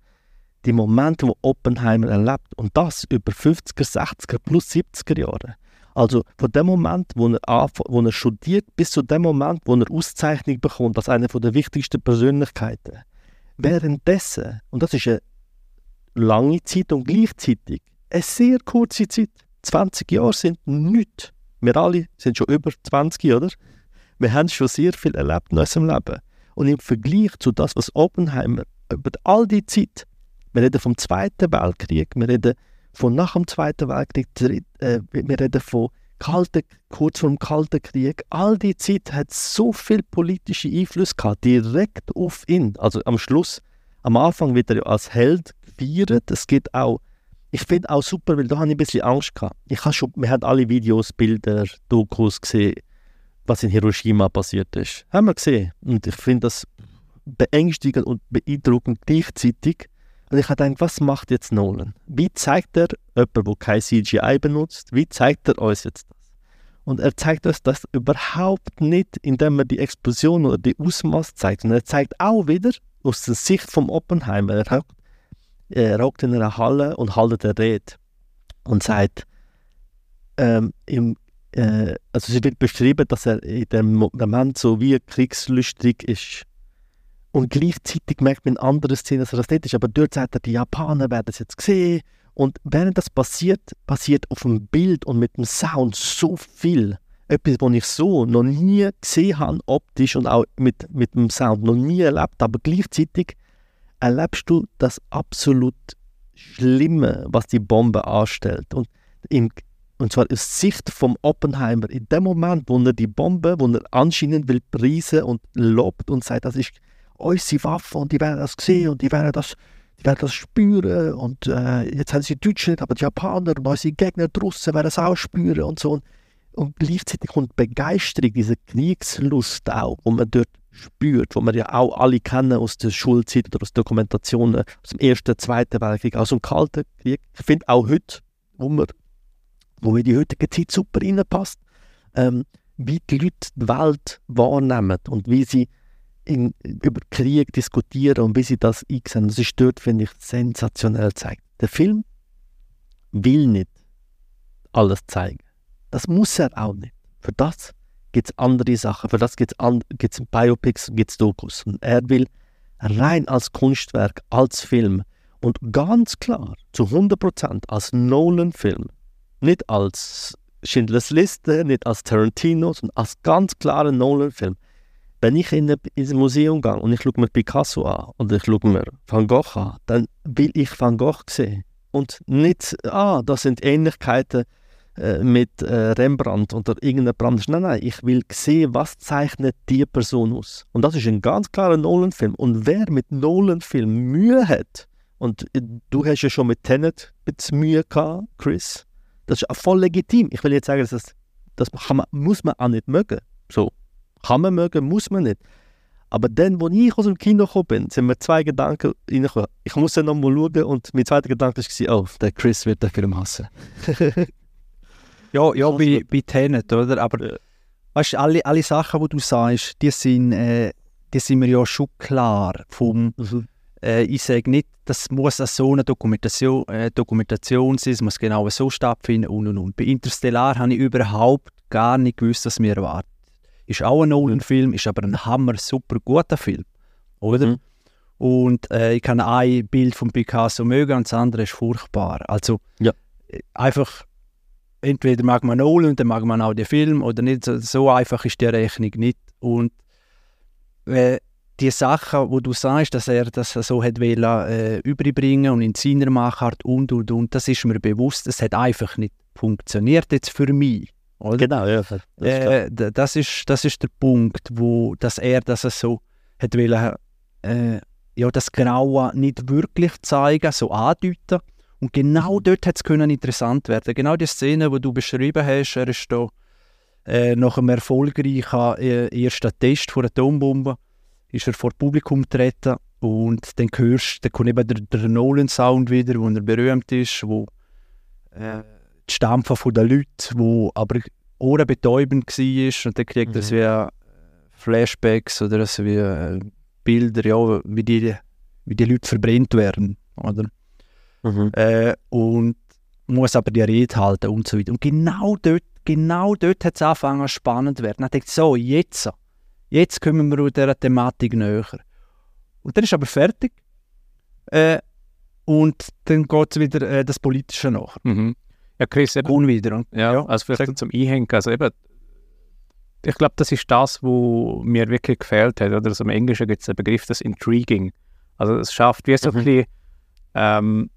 die Momente, wo Oppenheimer erlebt. Und das über 50er, 60er plus 70er Jahre. Also von dem Moment, wo er, wo er studiert, bis zu dem Moment, wo er Auszeichnung bekommt als eine der wichtigsten Persönlichkeiten. Währenddessen, und das ist eine lange Zeit und gleichzeitig eine sehr kurze Zeit, 20 Jahre sind nichts. Wir alle sind schon über 20, oder? Wir haben schon sehr viel erlebt in unserem Leben. Und im Vergleich zu das, was Oppenheimer über all die Zeit, wir reden vom Zweiten Weltkrieg, wir reden von nach dem Zweiten Weltkrieg, äh, wir reden von Kalte, kurz vor dem Kalten Krieg, all die Zeit hat so viel politische Einfluss gehabt, direkt auf ihn. Also am Schluss, am Anfang wird er als Held gefeiert. Es gibt auch, ich finde auch super, weil da habe ich ein bisschen Angst gehabt. Ich habe schon, wir haben alle Videos, Bilder, Dokus gesehen, was in Hiroshima passiert ist. Haben wir gesehen. Und ich finde das beängstigend und beeindruckend gleichzeitig. Und ich habe gedacht, was macht jetzt Nolan? Wie zeigt er jemand, der kein CGI benutzt, wie zeigt er uns jetzt das? Und er zeigt uns das überhaupt nicht, indem er die Explosion oder die Ausmaß zeigt. Und er zeigt auch wieder aus der Sicht vom Oppenheimer. Er hockt, er hockt in einer Halle und haltet eine Rede und sagt, ähm, im, äh, also es wird beschrieben, dass er in dem Moment so wie kriegslüstig ist und gleichzeitig merkt man in anderen Szenen, dass er das nicht ist. Aber dort sagt er, die Japaner werden es jetzt sehen. Und während das passiert, passiert auf dem Bild und mit dem Sound so viel. Etwas, was ich so noch nie gesehen habe, optisch und auch mit, mit dem Sound noch nie erlebt. Aber gleichzeitig erlebst du das absolut Schlimme, was die Bombe anstellt. Und, im, und zwar aus Sicht vom Oppenheimer. In dem Moment, wo er die Bombe, wo er anscheinend will preisen und lobt und sagt, das ist unsere Waffen und die werden das sehen und die werden das, die werden das spüren und äh, jetzt haben sie die Deutschen nicht, aber die Japaner und unsere Gegner draussen werden es auch spüren und so. Und, und gleichzeitig kommt Begeisterung, diese Kriegslust auch, wo man dort spürt, wo wir ja auch alle kennen aus der Schulzeit oder aus Dokumentationen aus dem Ersten, Zweiten Weltkrieg, aus dem Kalten Krieg. Ich finde auch heute, wo, wir, wo wir die heutige Zeit super reinpasst, ähm, wie die Leute die Welt wahrnehmen und wie sie in, über Krieg diskutieren und wie sie das einsehen. Das ist dort, finde ich, sensationell zeigt. Der Film will nicht alles zeigen. Das muss er auch nicht. Für das gibt es andere Sachen. Für das gibt es Biopics, gibt es Dokus. Und er will rein als Kunstwerk, als Film und ganz klar, zu 100% als Nolan-Film, nicht als Schindlers Liste, nicht als Tarantino, sondern als ganz klarer Nolan-Film wenn ich in ein Museum gehe und ich schaue mir Picasso an oder ich schaue mir Van Gogh an, dann will ich Van Gogh sehen. Und nicht, ah, das sind Ähnlichkeiten äh, mit äh, Rembrandt oder irgendeinem Brand. Nein, nein, ich will sehen, was zeichnet die Person aus. Und das ist ein ganz klarer Nolan-Film. Und wer mit Nolan-Film Mühe hat, und äh, du hast ja schon mit Tenet Mühe gehabt, Chris, das ist voll legitim. Ich will jetzt sagen, das, das man, muss man auch nicht mögen. So, kann man mögen, muss man nicht. Aber dann, als ich aus dem Kino gekommen bin, sind mir zwei Gedanken reingekommen. Ich muss dann nochmal schauen und mein zweiter Gedanke war, oh, der Chris wird den Film hassen. ja, ja bei, bei Tenet, oder? Aber ja. weißt du, alle, alle Sachen, die du sagst, die sind, äh, die sind mir ja schon klar. Vom, mhm. äh, ich sage nicht, das muss so eine Dokumentation, äh, Dokumentation sein, es muss genau so stattfinden und und und. Bei Interstellar habe ich überhaupt gar nicht gewusst, was mir erwartet. Ist auch ein Nolan-Film, ist aber ein hammer super guter Film. Oder? Mhm. Und äh, ich kann ein Bild von Picasso mögen und das andere ist furchtbar. Also, ja. einfach, entweder mag man Nolan und dann mag man auch den Film oder nicht. So, so einfach ist die Rechnung nicht. Und äh, die Sachen, wo du sagst, dass er das so hat wollen, äh, überbringen und in seiner Machart und und und, das ist mir bewusst. Es hat einfach nicht funktioniert jetzt für mich. Oder? Genau, ja. Das äh, das, ist, das ist der Punkt, wo dass er das so hat wollen, äh, ja, das Graue nicht wirklich zeigen, so andeuten. Und genau dort hat es interessant werden. Genau die Szene, die du beschrieben hast, er ist da äh, nach einem erfolgreichen äh, ersten Test von der Atombombe, ist er vor Publikum getreten und dann hörst dann kommt eben der, der Nolan-Sound wieder, wo er berühmt ist, wo äh, die Stampfen von den Leuten, wo aber ohrenbetäubend war und dann kriegt er Mhm. wie äh, Flashbacks oder so wie äh, Bilder, ja, wie die, wie die Leute verbrennt werden, oder? Mhm. Äh, und muss aber die Rede halten und so weiter. Und genau dort, genau dort hat es angefangen spannend zu werden. Dann denkt so, jetzt, jetzt kommen wir dieser Thematik näher. Und dann ist aber fertig. Äh, und dann geht es wieder äh, das Politische nach. Mhm. Ja, Chris, eben, Und wieder. Und, ja, also vielleicht zum Einhängen, also eben, ich glaube, das ist das, wo mir wirklich gefällt hat, oder also im Englischen gibt es den Begriff des Intriguing. Also es schafft wie so Mhm. ein bisschen, ähm,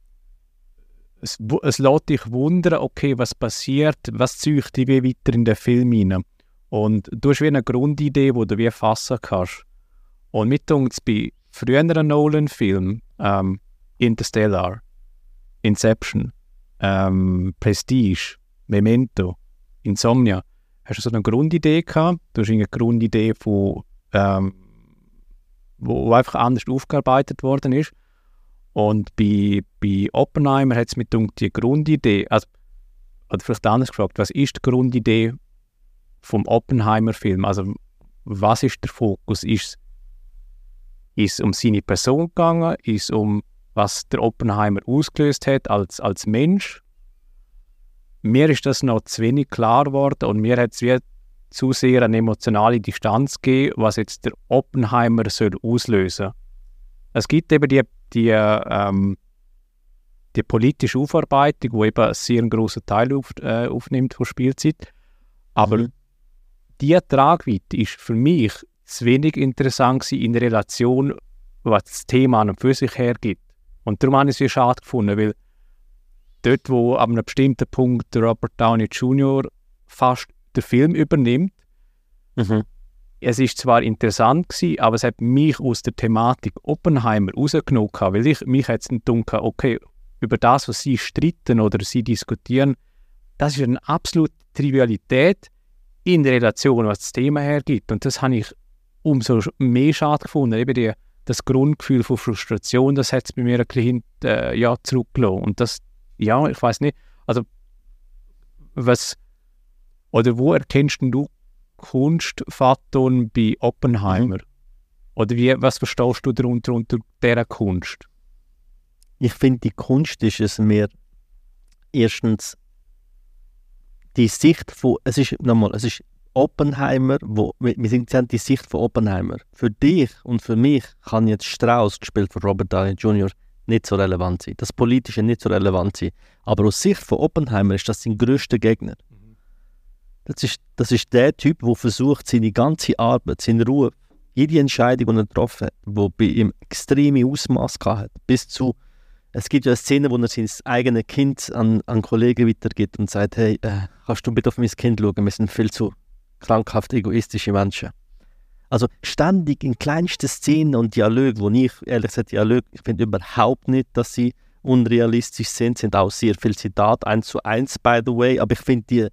es, es lässt dich wundern, okay, was passiert, was zieht dich wie weiter in den Film hinein. Und du hast wie eine Grundidee, die du wie fassen kannst. Und mit uns bei früheren Nolan-Filmen, ähm, Interstellar, Inception, ähm, Prestige, Memento, Insomnia, hast du so eine Grundidee gehabt. Du hast eine Grundidee von, ähm, wo, einfach anders aufgearbeitet worden ist. Und bei, bei Oppenheimer hat es mit die Grundidee, also, oder vielleicht anders gefragt, was ist die Grundidee vom Oppenheimer-Film? Also, was ist der Fokus? Ist es um seine Person gegangen? Ist es um was der Oppenheimer ausgelöst hat als, als Mensch? Mir ist das noch zu wenig klar geworden und mir hat es zu sehr eine emotionale Distanz gegeben, was jetzt der Oppenheimer soll auslösen Es gibt eben die, die, ähm, die politische Aufarbeitung, wo eben einen sehr großen Teil auf, äh, aufnimmt von Spielzeit. Aber Mhm. die Tragweite ist für mich zu wenig interessant in Relation, was das Thema an und für sich hergibt. Und darum habe ich es wie schade gefunden, weil dort, wo ab einem bestimmten Punkt der Robert Downey Jr. fast den Film übernimmt, Mhm. es ist zwar interessant gewesen, aber es hat mich aus der Thematik Oppenheimer rausgenommen, weil ich mich jetzt gedacht, okay, über das, was sie streiten oder sie diskutieren, das ist eine absolute Trivialität in Relation, was das Thema hergibt. Und das habe ich umso mehr schade gefunden. Eben die, das Grundgefühl von Frustration, das hat es bei mir ein bisschen äh, ja, zurückgelassen. Und das, ja, ich weiß nicht, also was, oder wo erkennst du Kunstfaktor bei Oppenheimer? Oder wie, was verstehst du darunter unter dieser Kunst? Ich finde, die Kunst ist es mir erstens die Sicht von, es ist, nochmal, es ist Oppenheimer, wo, wir sind, die Sicht von Oppenheimer. Für dich und für mich kann jetzt Strauss, gespielt von Robert Downey Jr., nicht so relevant sein. Das Politische nicht so relevant sein. Aber aus Sicht von Oppenheimer ist das sein größter Gegner. Das ist, das ist der Typ, der versucht, seine ganze Arbeit, seinen Ruf, jede Entscheidung, die er getroffen hat, die bei ihm extreme Ausmaß hat, bis zu es gibt ja eine Szene, wo er sein eigenes Kind an, an Kollegen weitergibt und sagt, hey, äh, kannst du bitte auf mein Kind schauen, wir sind viel zu krankhaft egoistische Menschen. Also ständig in kleinsten Szenen und Dialogen, wo ich, ehrlich gesagt, Dialog, ich finde überhaupt nicht, dass sie unrealistisch sind, sind auch sehr viel Zitat, eins zu eins, by the way, aber ich finde die,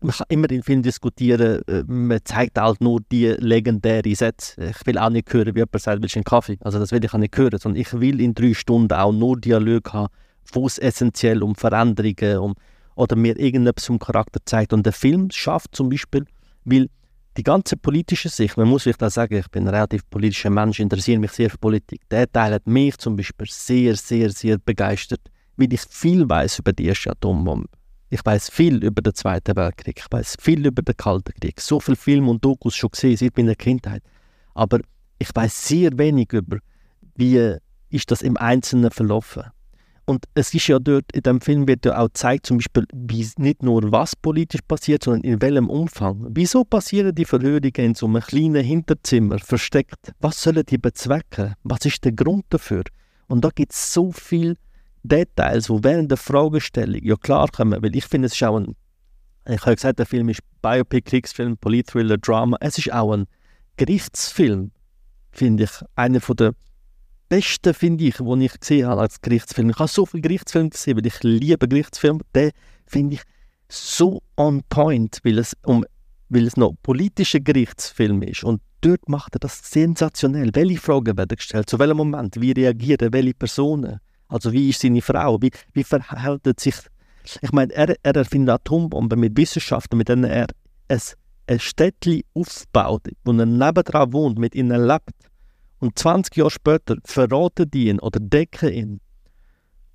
man kann immer in Filmen diskutieren, äh, man zeigt halt nur die legendären Sätze. Ich will auch nicht hören, wie jemand sagt, willst du einen Kaffee? Also das will ich auch nicht hören, sondern ich will in drei Stunden auch nur Dialog haben, wo es essentiell um Veränderungen um, oder mir irgendetwas zum Charakter zeigt. Und der Film schafft zum Beispiel, weil die ganze politische Sicht, man muss vielleicht auch sagen, ich bin ein relativ politischer Mensch, interessiere mich sehr für Politik. Der Teil hat mich zum Beispiel sehr, sehr, sehr begeistert, weil ich viel weiß über die erste Atombombe. Ich weiß viel über den Zweiten Weltkrieg, ich weiß viel über den Kalten Krieg. So viele Filme und Dokus schon gesehen seit meiner Kindheit. Aber ich weiß sehr wenig über, wie ist das im Einzelnen verlaufen. Und es ist ja dort, in dem Film wird ja auch gezeigt, zum Beispiel, wie nicht nur was politisch passiert, sondern in welchem Umfang. Wieso passieren die Verhörungen in so einem kleinen Hinterzimmer, versteckt? Was sollen die bezwecken? Was ist der Grund dafür? Und da gibt es so viele Details, wo während der Fragestellung ja klar kommen, weil ich finde, es ist auch ein, ich habe gesagt, der Film ist Biopic, Kriegsfilm, Politthriller, Drama, es ist auch ein Gerichtsfilm, finde ich, einer von der besten, finde ich, den ich gesehen habe als Gerichtsfilm. Ich habe so viele Gerichtsfilme gesehen, weil ich liebe Gerichtsfilme. Den finde ich so on point, weil es, um, weil es noch politischer Gerichtsfilm ist. Und dort macht er das sensationell. Welche Fragen werden gestellt? Zu welchem Moment? Wie reagieren welche Personen? Also wie ist seine Frau? Wie, wie verhält sich... Ich meine, er, er erfindet Atombomben mit Wissenschaften, mit denen er ein, ein Städtchen aufbaut, wo er nebendran wohnt, mit ihnen lebt und 20 Jahre später verraten die ihn oder decken ihn.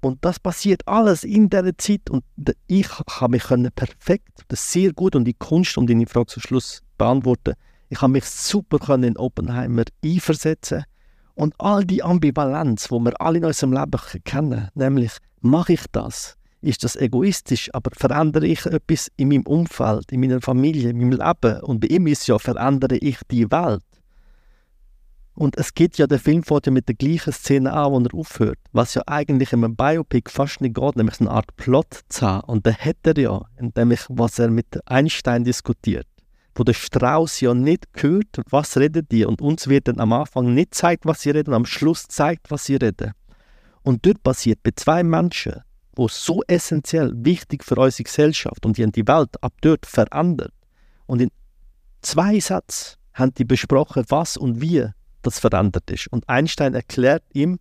Und das passiert alles in dieser Zeit. Und ich habe mich perfekt, das sehr gut und die Kunst, um deine Frage zum Schluss beantworten, ich habe mich super können in Oppenheimer einversetzen und all die Ambivalenz, wo wir alle in unserem Leben kennen, nämlich mache ich das, ist das egoistisch, aber verändere ich etwas in meinem Umfeld, in meiner Familie, in meinem Leben und bei ihm ist ja verändere ich die Welt. Und es geht ja, der Film fährt ja mit der gleichen Szene an, wo er aufhört. Was ja eigentlich in einem Biopic fast nicht geht, nämlich eine Art Plot zu haben. Und der hat er ja, nämlich was er mit Einstein diskutiert. Wo der Strauß ja nicht hört, was redet die. Und uns wird dann am Anfang nicht zeigt, was sie reden, am Schluss zeigt, was sie reden. Und dort passiert bei zwei Menschen, wo so essentiell wichtig für unsere Gesellschaft und die haben die Welt ab dort verändert. Und in zwei Sätzen haben die besprochen, was und wie das verändert ist. Und Einstein erklärt ihm,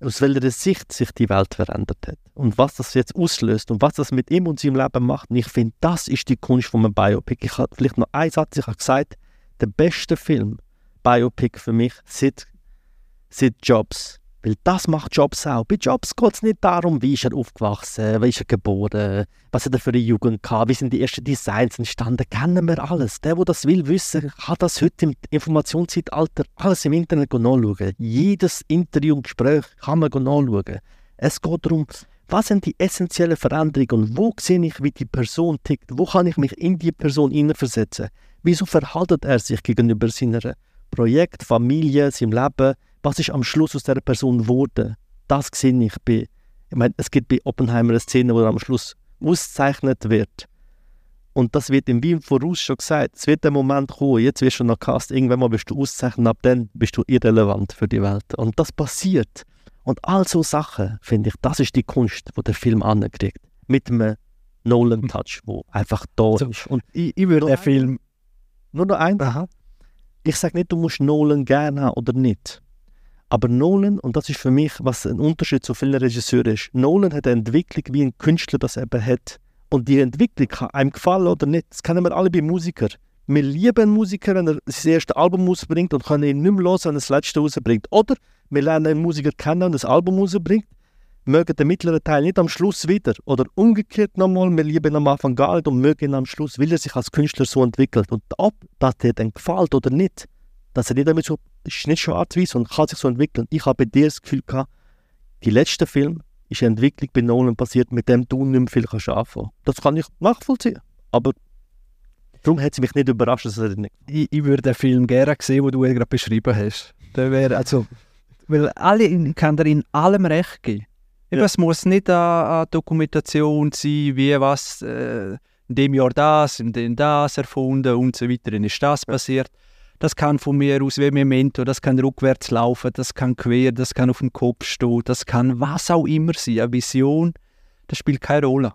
aus welcher Sicht sich die Welt verändert hat und was das jetzt auslöst und was das mit ihm und seinem Leben macht. Und ich finde, das ist die Kunst von einem Biopic. Ich habe vielleicht noch einen Satz, ich habe gesagt, der beste Film, Biopic für mich, seit, seit Jobs. Weil das macht Jobs auch. Bei Jobs geht es nicht darum, wie ist er aufgewachsen, wie ist er geboren, was hat er für eine Jugend gehabt, wie sind die ersten Designs entstanden, kennen wir alles. Der, der das will wissen, kann das heute im Informationszeitalter alles im Internet nachschauen. Jedes Interview und Gespräch kann man nachschauen. Es geht darum, was sind die essentiellen Veränderungen und wo sehe ich, wie die Person tickt, wo kann ich mich in die Person hineinversetzen, wieso verhaltet er sich gegenüber seiner Projekt, Familie, seinem Leben, was ist am Schluss aus dieser Person geworden? Das sehe ich bei, ich meine, es gibt bei Oppenheimer eine Szene, wo er am Schluss ausgezeichnet wird. Und das wird im Wien voraus schon gesagt. Es wird der Moment kommen, jetzt wirst du noch Cast, irgendwann mal bist du auszeichnet, ab dann bist du irrelevant für die Welt. Und das passiert. Und all so Sachen, finde ich, das ist die Kunst, die der Film ankriegt. Mit einem Nolan-Touch, wo einfach da so, ist. Und ich, ich würde den Film... Nur noch eins. Ich sage nicht, du musst Nolan gerne haben oder nicht. Aber Nolan, und das ist für mich, was ein Unterschied zu vielen Regisseuren ist, Nolan hat eine Entwicklung, wie ein Künstler das eben hat. Und die Entwicklung kann einem gefallen oder nicht. Das kennen wir alle bei Musikern. Wir lieben einen Musiker, wenn er sein erstes Album rausbringt und können ihn nicht mehr hören, wenn er das letzte rausbringt. Oder wir lernen einen Musiker kennen und das Album rausbringt, mögen den mittleren Teil nicht am Schluss wieder. Oder umgekehrt nochmal, wir lieben ihn am Anfang gar nicht und mögen ihn am Schluss, weil er sich als Künstler so entwickelt. Und ob das dir dann gefällt oder nicht, dass er nicht damit so, ist nicht schwarz-weiß und kann sich so entwickeln. Ich habe bei dir das Gefühl gehabt, die letzte Film ist eine Entwicklung bei Nolan passiert, mit dem du nicht mehr viel kannst anfangen. Das kann ich nachvollziehen. Aber darum hat es mich nicht überrascht, dass er nicht. Ich, ich würde den Film gerne sehen, den du gerade beschrieben hast. Der wäre, also, weil alle, ich kann dir in allem recht geben. Ja. Es muss nicht eine, eine, Dokumentation sein, wie was äh, in dem Jahr das, in dem das erfunden und so weiter, dann ist das passiert. Das kann von mir aus wie Memento, das kann rückwärts laufen, das kann quer, das kann auf dem Kopf stehen, das kann was auch immer sein. Eine Vision, das spielt keine Rolle.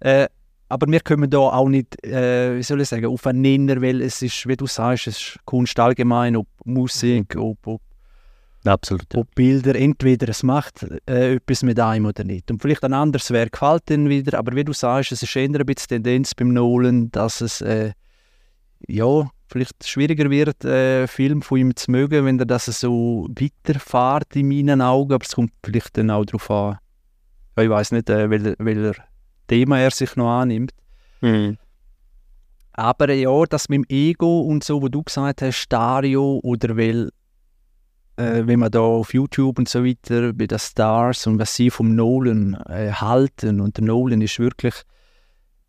Äh, aber wir kommen da auch nicht, äh, wie soll ich sagen, auf einen Nenner, weil es ist, wie du sagst, es ist Kunst allgemein, ob Musik, ob, ob, Absolut, ja. ob Bilder, entweder es macht äh, etwas mit einem oder nicht. Und vielleicht ein anderes Werk gefällt dann wieder, aber wie du sagst, es ist eher ein bisschen Tendenz beim Nolan, dass es, äh, ja, vielleicht schwieriger wird, äh, Film von ihm zu mögen, wenn er das so weiterfährt in meinen Augen. Aber es kommt vielleicht dann auch darauf an, ich weiß nicht, äh, wel, welcher Thema er sich noch annimmt. Mhm. Aber ja, das mit dem Ego und so, wo du gesagt hast, Dario oder weil äh, wenn man da auf YouTube und so weiter bei den Stars und was sie vom Nolan äh, halten und der Nolan ist wirklich,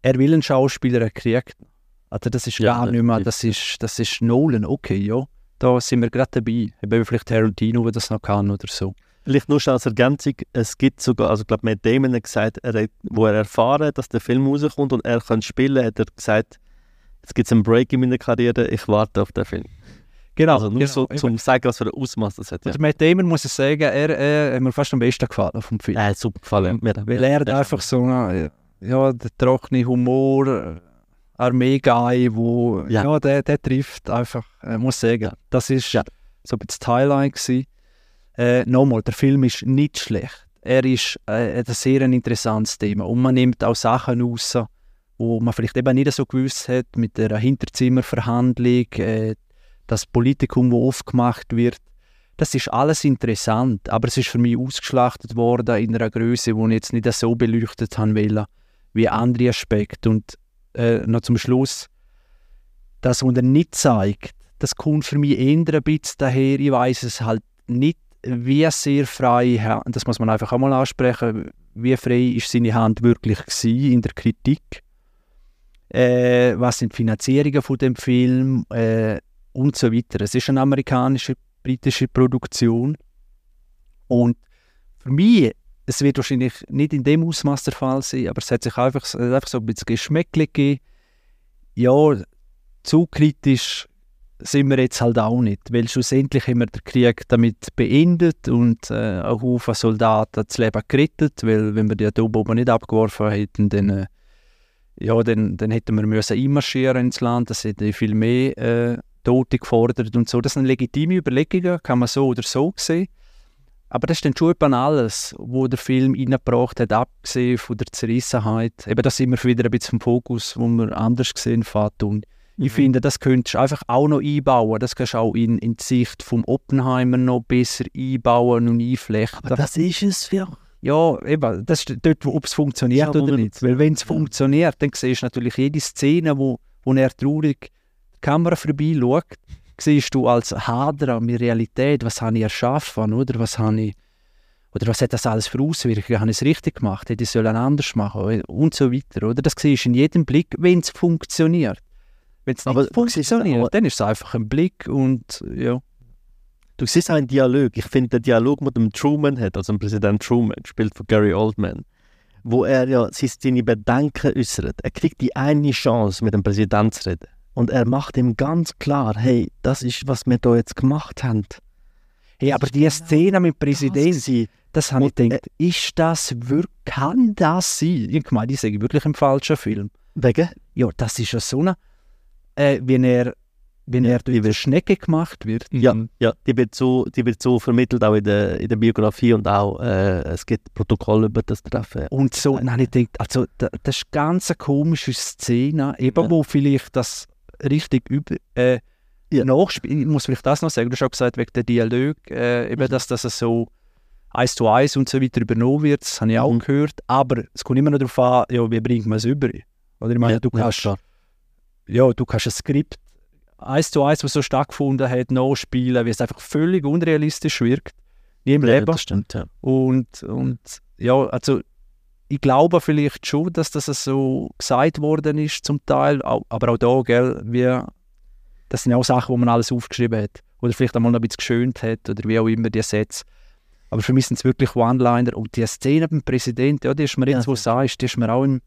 er will einen Schauspieler, er kriegt. Also das ist Ja, gar nicht mehr, das ist, das ist Nolan, okay, ja, da sind wir gerade dabei. Eben vielleicht Tarantino, der das noch kann oder so. Vielleicht nur schnell als Ergänzung, es gibt sogar, also ich glaube, Matt Damon hat gesagt, er hat, wo er erfahren hat, dass der Film rauskommt und er kann spielen, hat er gesagt, jetzt gibt es einen Break in meiner Karriere, ich warte auf den Film. Genau, Also nur genau, so zum sagen, was für ein Ausmaß das hat. Ja. Und Matt Damon muss ich sagen, er, er hat mir fast am besten gefallen vom Film. Er hat super gefallen. Auch. Weil er Ja. einfach so einen, ja, der trockene Humor, äh, Armee-Guy, wo, Ja. ja, der, der trifft einfach, äh, muss sagen, das ist Ja. so ein bisschen das Highlight gewesen. Äh, Nochmal, der Film ist nicht schlecht. Er ist äh, ein sehr interessantes Thema und man nimmt auch Sachen raus, wo man vielleicht eben nicht so gewusst hat, mit der Hinterzimmerverhandlung, äh, das Politikum, wo aufgemacht wird. Das ist alles interessant, aber es ist für mich ausgeschlachtet worden in einer Größe, die ich jetzt nicht so beleuchtet haben wollen, wie andere Aspekte. Und äh, noch zum Schluss, das, was er nicht zeigt, das kommt für mich eher ein bisschen daher, ich weiß es halt nicht, wie sehr frei, das muss man einfach auch mal ansprechen, wie frei ist seine Hand wirklich in der Kritik. Äh, was sind die Finanzierungen von dem Film äh, und so weiter. Es ist eine amerikanische, britische Produktion und für mich, es wird wahrscheinlich nicht in dem Ausmaß der Fall sein, aber es hat sich einfach, hat einfach so ein bisschen Geschmäckle gegeben. Ja, zu kritisch sind wir jetzt halt auch nicht, weil schlussendlich haben wir den Krieg damit beendet und äh, ein Haufen Soldaten das Leben gerettet, weil wenn wir die Atombombe nicht abgeworfen hätten, dann, äh, ja, dann, dann hätten wir müssen einmarschieren ins Land, das hätte viel mehr äh, Tote gefordert und so. Das sind legitime Überlegungen, kann man so oder so sehen. Aber das ist dann schon etwa alles, wo der Film reingebracht hat, abgesehen von der Zerrissenheit. Eben, das sind wir wieder ein bisschen vom Fokus, wo wir anders gesehen fährt. Und ich Mhm. finde, das könntest du einfach auch noch einbauen. Das kannst du auch in, in die Sicht vom Oppenheimer noch besser einbauen und einflechten. Aber das ist es für Ja, eben, das ist dort, ob es funktioniert Ja, oder 100%. nicht. Weil wenn es Ja. funktioniert, dann siehst du natürlich jede Szene, wo, wo er traurig die Kamera vorbei schaut, siehst du als Hader an der Realität, was habe ich erschaffen, oder was habe ich oder was hat das alles für Auswirkungen? Habe ich es richtig gemacht? Hätte ich es anders machen? Und so weiter. Oder? Das siehst du in jedem Blick, wenn es funktioniert. Wenn es Aber nicht siehst funktioniert, auch- dann ist es einfach ein Blick und ja. Du siehst auch einen Dialog. Ich finde, der Dialog mit dem Truman hat, also dem Präsident Truman, gespielt von Gary Oldman, wo er ja seine Bedenken äußert. Er kriegt die eine Chance, mit dem Präsidenten zu reden. Und er macht ihm ganz klar, hey, das ist, was wir da jetzt gemacht haben. Hey, aber die Szene mit Präsidenten, Sie, Das habe ich Und, gedacht, ist das wirklich, kann das sein? Ich meine, ich sage wirklich ein falscher Film. wegen? Ja, das ist ja so eine, äh, wenn er, wenn er durch die Schnecke gemacht wird. Ja, Mhm. ja die, wird so, die wird so vermittelt, auch in der, in der Biografie und auch, äh, es gibt Protokolle über das Treffen. Und so, dann habe ich gedacht, also, da, das ist ganz eine komische Szene, eben Ja. wo vielleicht das richtig über, äh, Ja. nachspielt. Ich muss vielleicht das noch sagen, du hast auch gesagt, wegen der Dialog, äh, eben, dass das so eins zu eins und so weiter übernommen wird, das habe ich auch Mhm. gehört, aber es kommt immer noch darauf an, ja, wie bringt man es über? Oder ich meine, Ja, du ja, kannst, klar. ja, du kannst ein Skript eins zu eins, was so stattgefunden hat, nachspielen, wie es einfach völlig unrealistisch wirkt. Nie im Ja, Leben. stimmt, ja. Und, und ja, also ich glaube vielleicht schon, dass das so gesagt worden ist zum Teil, aber auch da, gell, wie, das sind ja auch Sachen, wo man alles aufgeschrieben hat oder vielleicht einmal noch ein bisschen geschönt hat oder wie auch immer die Sätze. Aber für mich sind es wirklich One-Liner und die Szene dem Präsidenten, ja, die ist mir Ja, jetzt, wo du sagst, die ist mir auch im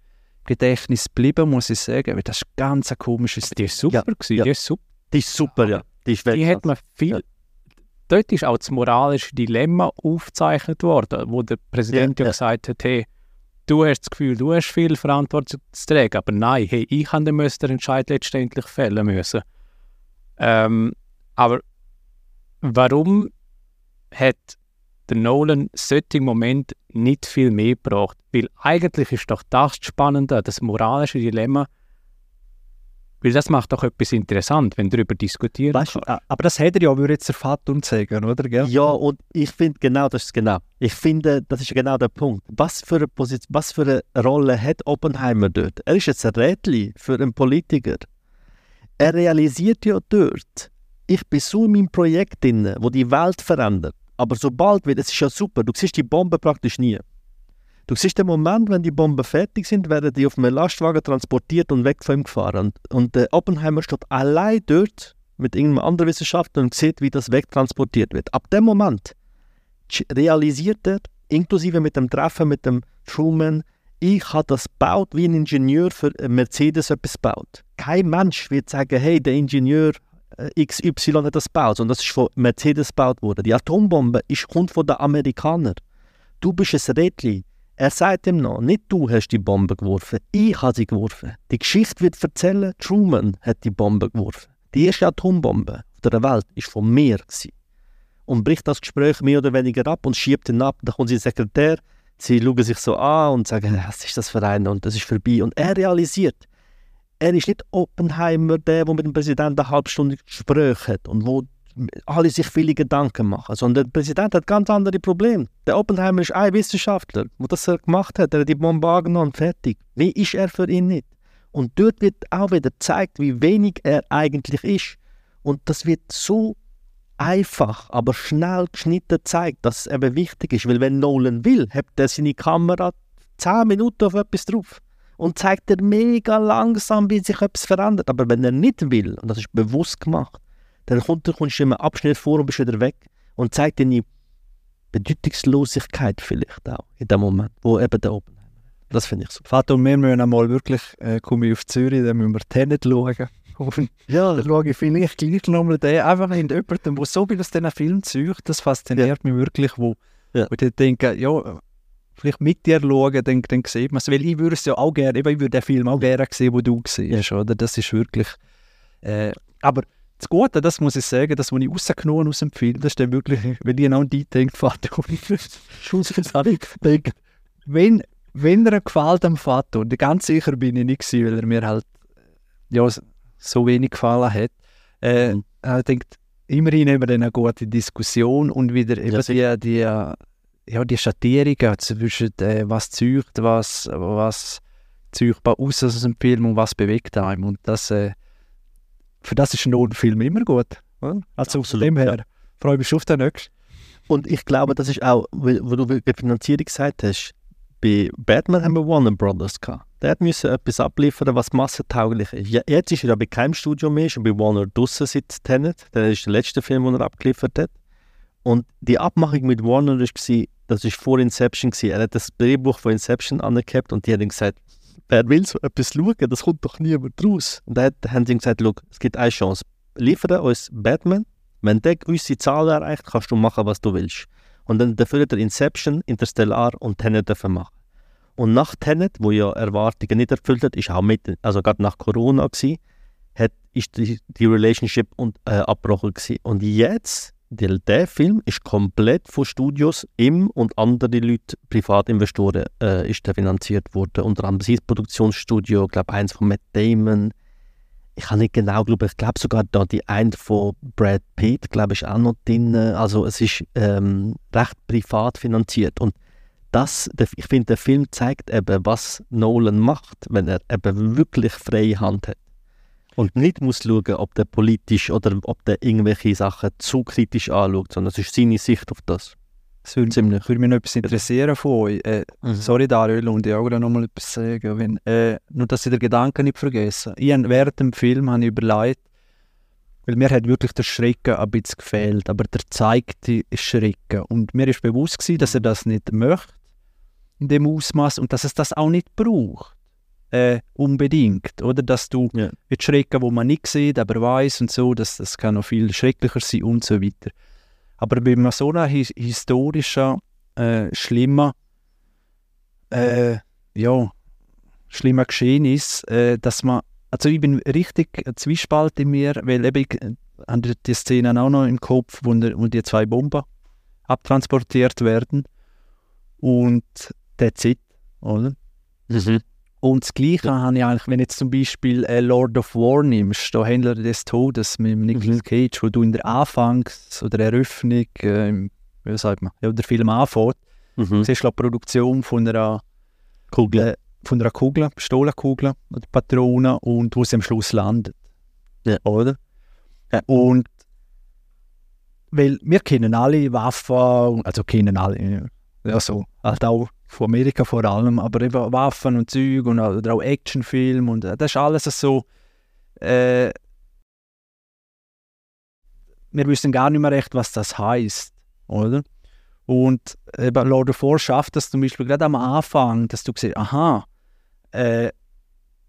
Gedächtnis geblieben, muss ich sagen, weil das ist ganz eine komische Die ist super gewesen, ja. die ist super. Die ist super, ja. Die ist Die hat man viel... Ja. Dort ist auch das moralische Dilemma aufgezeichnet worden, wo der Präsident Ja, ja, ja. gesagt hat, hey, du hast das Gefühl, du hast viel Verantwortung zu tragen, aber nein, hey, ich habe den Entscheid letztendlich fällen müssen. Ähm, aber warum hat der Nolan solchen Moment nicht viel mehr gebraucht? Weil eigentlich ist doch das Spannende, das moralische Dilemma, weil das macht doch etwas interessant, wenn darüber Weißt kann. Ah, Aber das hätte er ja, würde jetzt der Vater sagen, oder? Gell? Ja, und ich finde genau, das ist genau. Ich finde, das ist genau der Punkt. Was für eine, Position, was für eine Rolle hat Oppenheimer dort? Er ist jetzt ein Rädchen für einen Politiker. Er realisiert ja dort, ich bin so in meinem Projekt drin, wo die Welt verändert. Aber sobald wird, es ist ja super, du siehst die Bombe praktisch nie. Du siehst den Moment, wenn die Bomben fertig sind, werden die auf einem Lastwagen transportiert und weg von ihm gefahren. Und, und der Oppenheimer steht allein dort mit irgendeinem anderen Wissenschaftler und sieht, wie das wegtransportiert wird. Ab dem Moment realisiert er, inklusive mit dem Treffen mit dem Truman, ich habe das gebaut, wie ein Ingenieur für Mercedes etwas gebaut. Kein Mensch wird sagen, hey, der Ingenieur äh, XY hat das gebaut, sondern das ist von Mercedes gebaut worden. Die Atombombe ist, kommt von den Amerikanern. Du bist ein Rädchen. Er sagt ihm noch, nicht du hast die Bombe geworfen, ich habe sie geworfen. Die Geschichte wird erzählen, Truman hat die Bombe geworfen. Die erste Atombombe der Welt ist von mir. Und bricht das Gespräch mehr oder weniger ab und schiebt ihn ab. Dann kommt sein Sekretär, sie schauen sich so an und sagen, was ist das für einer und das ist vorbei. Und er realisiert, er ist nicht Oppenheimer, der, der mit dem Präsidenten eine halbe Stunde Gespräch hat und wo alle sich viele Gedanken machen, sondern der Präsident hat ganz andere Probleme. Der Oppenheimer ist ein Wissenschaftler, der das gemacht hat, der hat die Bombe angenommen fertig. Wie ist er für ihn nicht? Und dort wird auch wieder gezeigt, wie wenig er eigentlich ist. Und das wird so einfach, aber schnell geschnitten gezeigt, dass es eben wichtig ist. Weil wenn Nolan will, hat er seine Kamera 10 Minuten auf etwas drauf und zeigt er mega langsam, wie sich etwas verändert. Aber wenn er nicht will, und das ist bewusst gemacht, dann kommt, kommst du in einem Abschnitt vor und bist wieder weg und zeigt dir die Bedeutungslosigkeit vielleicht auch in dem Moment, wo eben der Oppenheimer Das finde ich so. Vater, wir müssen einmal wirklich, äh, komme ich auf Zürich, dann müssen wir Tenet schauen. Und Ja, dann schaue ich vielleicht gleich nochmal den, einfach in jemanden, der so viel aus diesen Film zieht, das fasziniert mich wirklich, wo, Ja. wo ich denke, ja, vielleicht mit dir schauen, dann, dann sieht man es, weil ich würde es ja auch gerne, ich würde den Film auch gerne sehen, wo du siehst, oder? Das ist wirklich, äh, aber das Gute, das muss ich sagen, das, was ich rausgenommen aus dem Film, das ist dann wirklich, wenn ich an dich denke, Vater, denke, wenn, wenn er gefällt am Vater, und ganz sicher bin ich nicht gewesen, weil er mir halt ja, so wenig gefallen hat, äh, Mhm. er denkt, immerhin haben wir dann eine gute Diskussion und wieder eben sicher. die, die, ja, die Schattierungen zwischen äh, was zeugt, was, was zeugt aus aus dem Film und was bewegt einem. Und das, äh, für das ist ein Film immer gut. Oder? Also Absolut, von dem her freue ich mich schon auf den nächsten. Und ich glaube, das ist auch, wo du die Finanzierung gesagt hast, bei Batman haben wir Warner Brothers gehabt. Der hat müssen etwas abliefern, was massentauglich ist. Ja, jetzt ist er ja bei keinem Studio mehr, er bei Warner draussen seit Tenet. Das ist der letzte Film, den er abgeliefert hat. Und die Abmachung mit Warner war, das war vor Inception. Gewesen. Er hat das Drehbuch von Inception angehabt und die haben gesagt, wer will so etwas schauen, das kommt doch niemand raus. Und dann haben sie ihm gesagt, «Schau, es gibt eine Chance. Liefere uns Batman, wenn der gewisse Zahl erreicht, kannst du machen, was du willst. Und dann dafür hat er Inception, Interstellar und Tenet machen. Und nach Tenet, wo ja Erwartungen nicht erfüllt hat, ist auch mit, also gerade nach Corona gewesen, hat, ist die, die Relationship und, äh, abgebrochen gewesen. Und jetzt, der, Film ist komplett von Studios, ihm und anderen Leuten, Privatinvestoren, äh, ist der finanziert worden. Unter anderem sein Produktionsstudio, ich glaube eins von Matt Damon. Ich kann nicht genau glauben, ich glaube sogar da die eine von Brad Pitt, glaube ich, auch noch drin. Also es ist ähm, recht privat finanziert. Und das, ich finde, der Film zeigt eben, was Nolan macht, wenn er eben wirklich freie Hand hat. Und nicht muss schauen, ob der politisch oder ob der irgendwelche Sachen zu kritisch anschaut, sondern es ist seine Sicht auf das. Es würde, Ziemlich. würde mich noch etwas interessieren von euch. Äh, Sorry, Dario, und ich auch noch mal etwas sagen. Wenn, äh, nur, dass ich den Gedanken nicht vergesse. Ich während dem Film habe ich überlegt, weil mir hat wirklich der Schrecken ein bisschen gefehlt, aber der zeigte Schrecken. Und mir ist bewusst gewesen, dass er das nicht möchte, in dem Ausmaß und dass es das auch nicht braucht. Äh, unbedingt, oder? Dass du Ja. mit Schrecken, wo man nicht sieht, aber weiß und so, dass das kann noch viel schrecklicher sein und so weiter. Aber bei einem so einem his historischen, äh, schlimmen, äh, ja, schlimmen Geschehnis, äh, dass man, also ich bin richtig Zwiespalt in mir, weil eben ich äh, habe die Szene auch noch im Kopf, wo, wo die zwei Bomben abtransportiert werden und that's it, oder? Mhm. Und das Gleiche habe ich eigentlich, wenn jetzt zum Beispiel äh, Lord of War nimmst, da Händler des Todes mit Nicolas Mhm. Cage, wo du in der Anfangs- oder Eröffnung, äh, im- wie sagt man, ja, der Film anfängt, Mhm. siehst du die Produktion von einer, Kugel. äh, von einer Kugel, Pistolenkugel oder Patrone und wo sie am Schluss landet. Ja. Oder? Und weil wir kennen alle Waffen, also kennen alle, ja so, halt auch von Amerika vor allem, aber eben Waffen und Zeug und oder auch Actionfilm und äh, das ist alles so, äh, wir wissen gar nicht mehr recht, was das heißt, oder? Und eben Lord of War schafft das zum Beispiel gerade am Anfang, dass du siehst, aha, äh,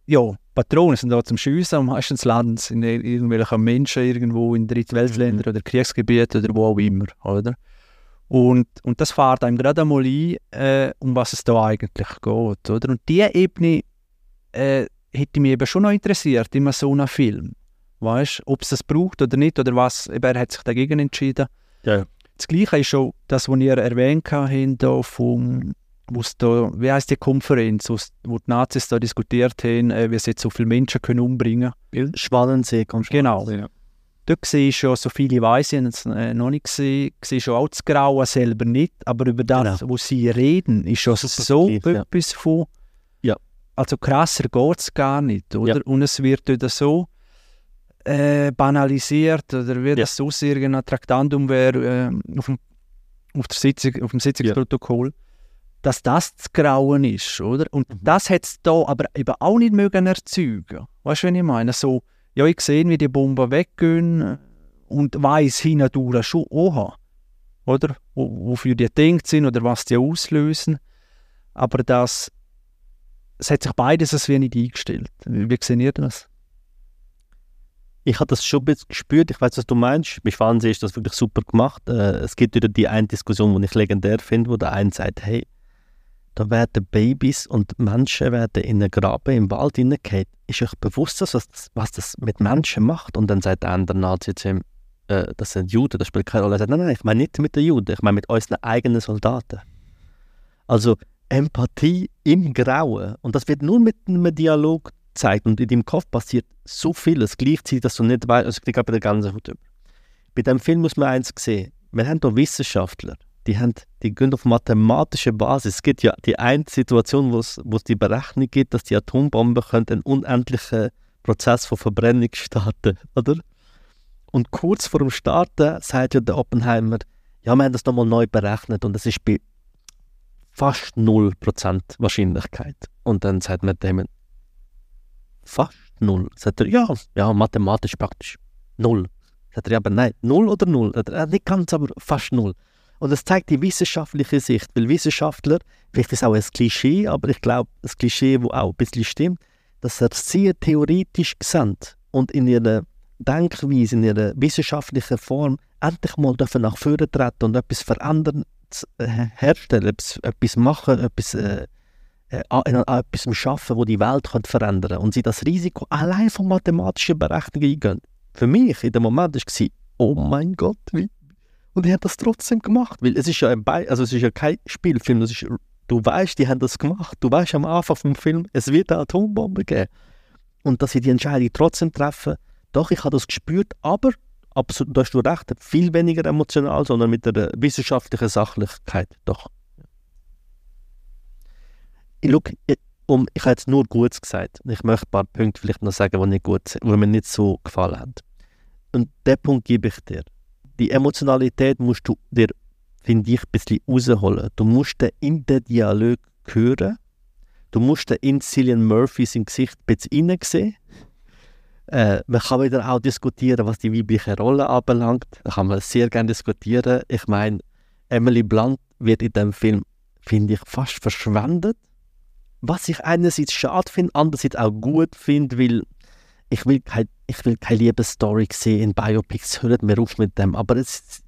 ja, Patronen sind da zum Schiessen und meistens landen sie in irgendwelchen Menschen irgendwo in Drittweltländern mhm. oder Kriegsgebieten oder wo auch immer, oder? Und, und das fährt einem gerade einmal ein, äh, um was es da eigentlich geht, oder? Und diese Ebene äh, hätte mich eben schon noch interessiert in so einem Film. Weißt du, ob es das braucht oder nicht, oder was, eben, er hat sich dagegen entschieden. Ja. Das Gleiche ist schon das, was ihr erwähnt habt, vom wo's da, wie heißt die Konferenz, wo die Nazis da diskutiert haben, äh, wie sie jetzt so viele Menschen können umbringen können? Schwalensee-Konferenz. Genau. Ja. Dort ich schon, so viele weiß ich es äh, noch nicht gesehen, sehe schon auch das Grauen selber nicht, aber über das, genau. was sie reden, ist schon Super so tief, etwas ja. von, ja. also krasser geht es gar nicht, oder? Ja. Und es wird wieder so äh, banalisiert, oder wie ja. das so irgendein Traktandum wäre äh, auf, dem, auf, der Sitzung, auf dem Sitzungsprotokoll. Ja dass das das Grauen ist, oder? Und mhm. das hat es da aber eben auch nicht mögen erzeugen. Weißt du, was ich meine? So, ja, ich sehe, wie die Bomben weggehen äh, und weiß hindurch schon, oha, oder? Wofür die denkt sind oder was die auslösen. Aber das, es hat sich beides als wenig eingestellt. Wie, wie seht ihr das? Ich habe das schon ein bisschen gespürt. Ich weiß, was du meinst. Bei Fernsehen ist das wirklich super gemacht. Äh, es gibt wieder die eine Diskussion, die ich legendär finde, wo der eine sagt, hey, da werden Babys und Menschen werden in einen Graben im Wald hineingehen. Ist euch bewusst, was das, was das mit Menschen macht? Und dann sagt der andere Nazi zu ihm, äh, das sind Juden, das spielt keine Rolle. Er sagt, nein, nein, ich meine nicht mit den Juden, ich meine mit unseren eigenen Soldaten. Also Empathie im Grauen. Und das wird nur mit einem Dialog gezeigt. Und in deinem Kopf passiert so vieles gleichzeitig, dass du nicht weißt, also ich glaube, der ganzen Hut. Bei diesem Film muss man eins sehen. Wir haben hier Wissenschaftler, die, haben, die gehen auf mathematischer Basis. Es gibt ja die eine Situation, wo es, die Berechnung gibt, dass die Atombombe einen unendlichen Prozess von Verbrennung starten oder? Und kurz vor dem Starten sagt ja der Oppenheimer, ja, wir haben das nochmal neu berechnet und es ist bei fast 0% Wahrscheinlichkeit. Und dann sagt man dem, fast null. Sagt er, ja, ja, mathematisch praktisch null. Sagt er, aber nein, null oder null? Sagt er, nicht ganz, aber fast null. Und das zeigt die wissenschaftliche Sicht, weil Wissenschaftler, vielleicht ist es auch ein Klischee, aber ich glaube, das Klischee, wo auch ein bisschen stimmt, dass sie sehr theoretisch sehen und in ihrer Denkweise, in ihrer wissenschaftlichen Form endlich mal dürfen nach vorne treten und etwas verändern, äh, herstellen, etwas, etwas machen, etwas, äh, äh, etwas schaffen, wo die Welt kann verändern kann. Und sie das Risiko allein von mathematischen Berechnungen eingehen. Für mich in dem Moment war oh mein Gott, wie und die haben das trotzdem gemacht, weil es ist ja ein Be also es ist ja kein Spielfilm, ist, du weißt, die haben das gemacht. Du weißt am Anfang vom Film, es wird eine Atombombe geben. Und dass sie die Entscheidung trotzdem treffen, doch, ich habe das gespürt, aber absolut, da hast du recht, viel weniger emotional, sondern mit der wissenschaftlichen Sachlichkeit, doch. Ich, look, ich, um, ich habe jetzt nur Gutes gesagt. Ich möchte ein paar Punkte vielleicht noch sagen, die nicht gut sind, die mir nicht so gefallen haben. Und den Punkt gebe ich dir die Emotionalität musst du dir, finde ich, ein bisschen rausholen. Du musst den in den Dialog hören. Du musst den in Cillian Murphys im Gesicht ein bisschen reinsehen. Äh, man kann wieder auch diskutieren, was die weibliche Rolle anbelangt. Da kann man sehr gerne diskutieren. Ich meine, Emily Blunt wird in dem Film, finde ich, fast verschwendet. Was ich einerseits schade finde, andererseits auch gut finde, weil ich will, kein, ich will keine Liebesstory sehen in Biopics, hört mir auf mit dem, aber es,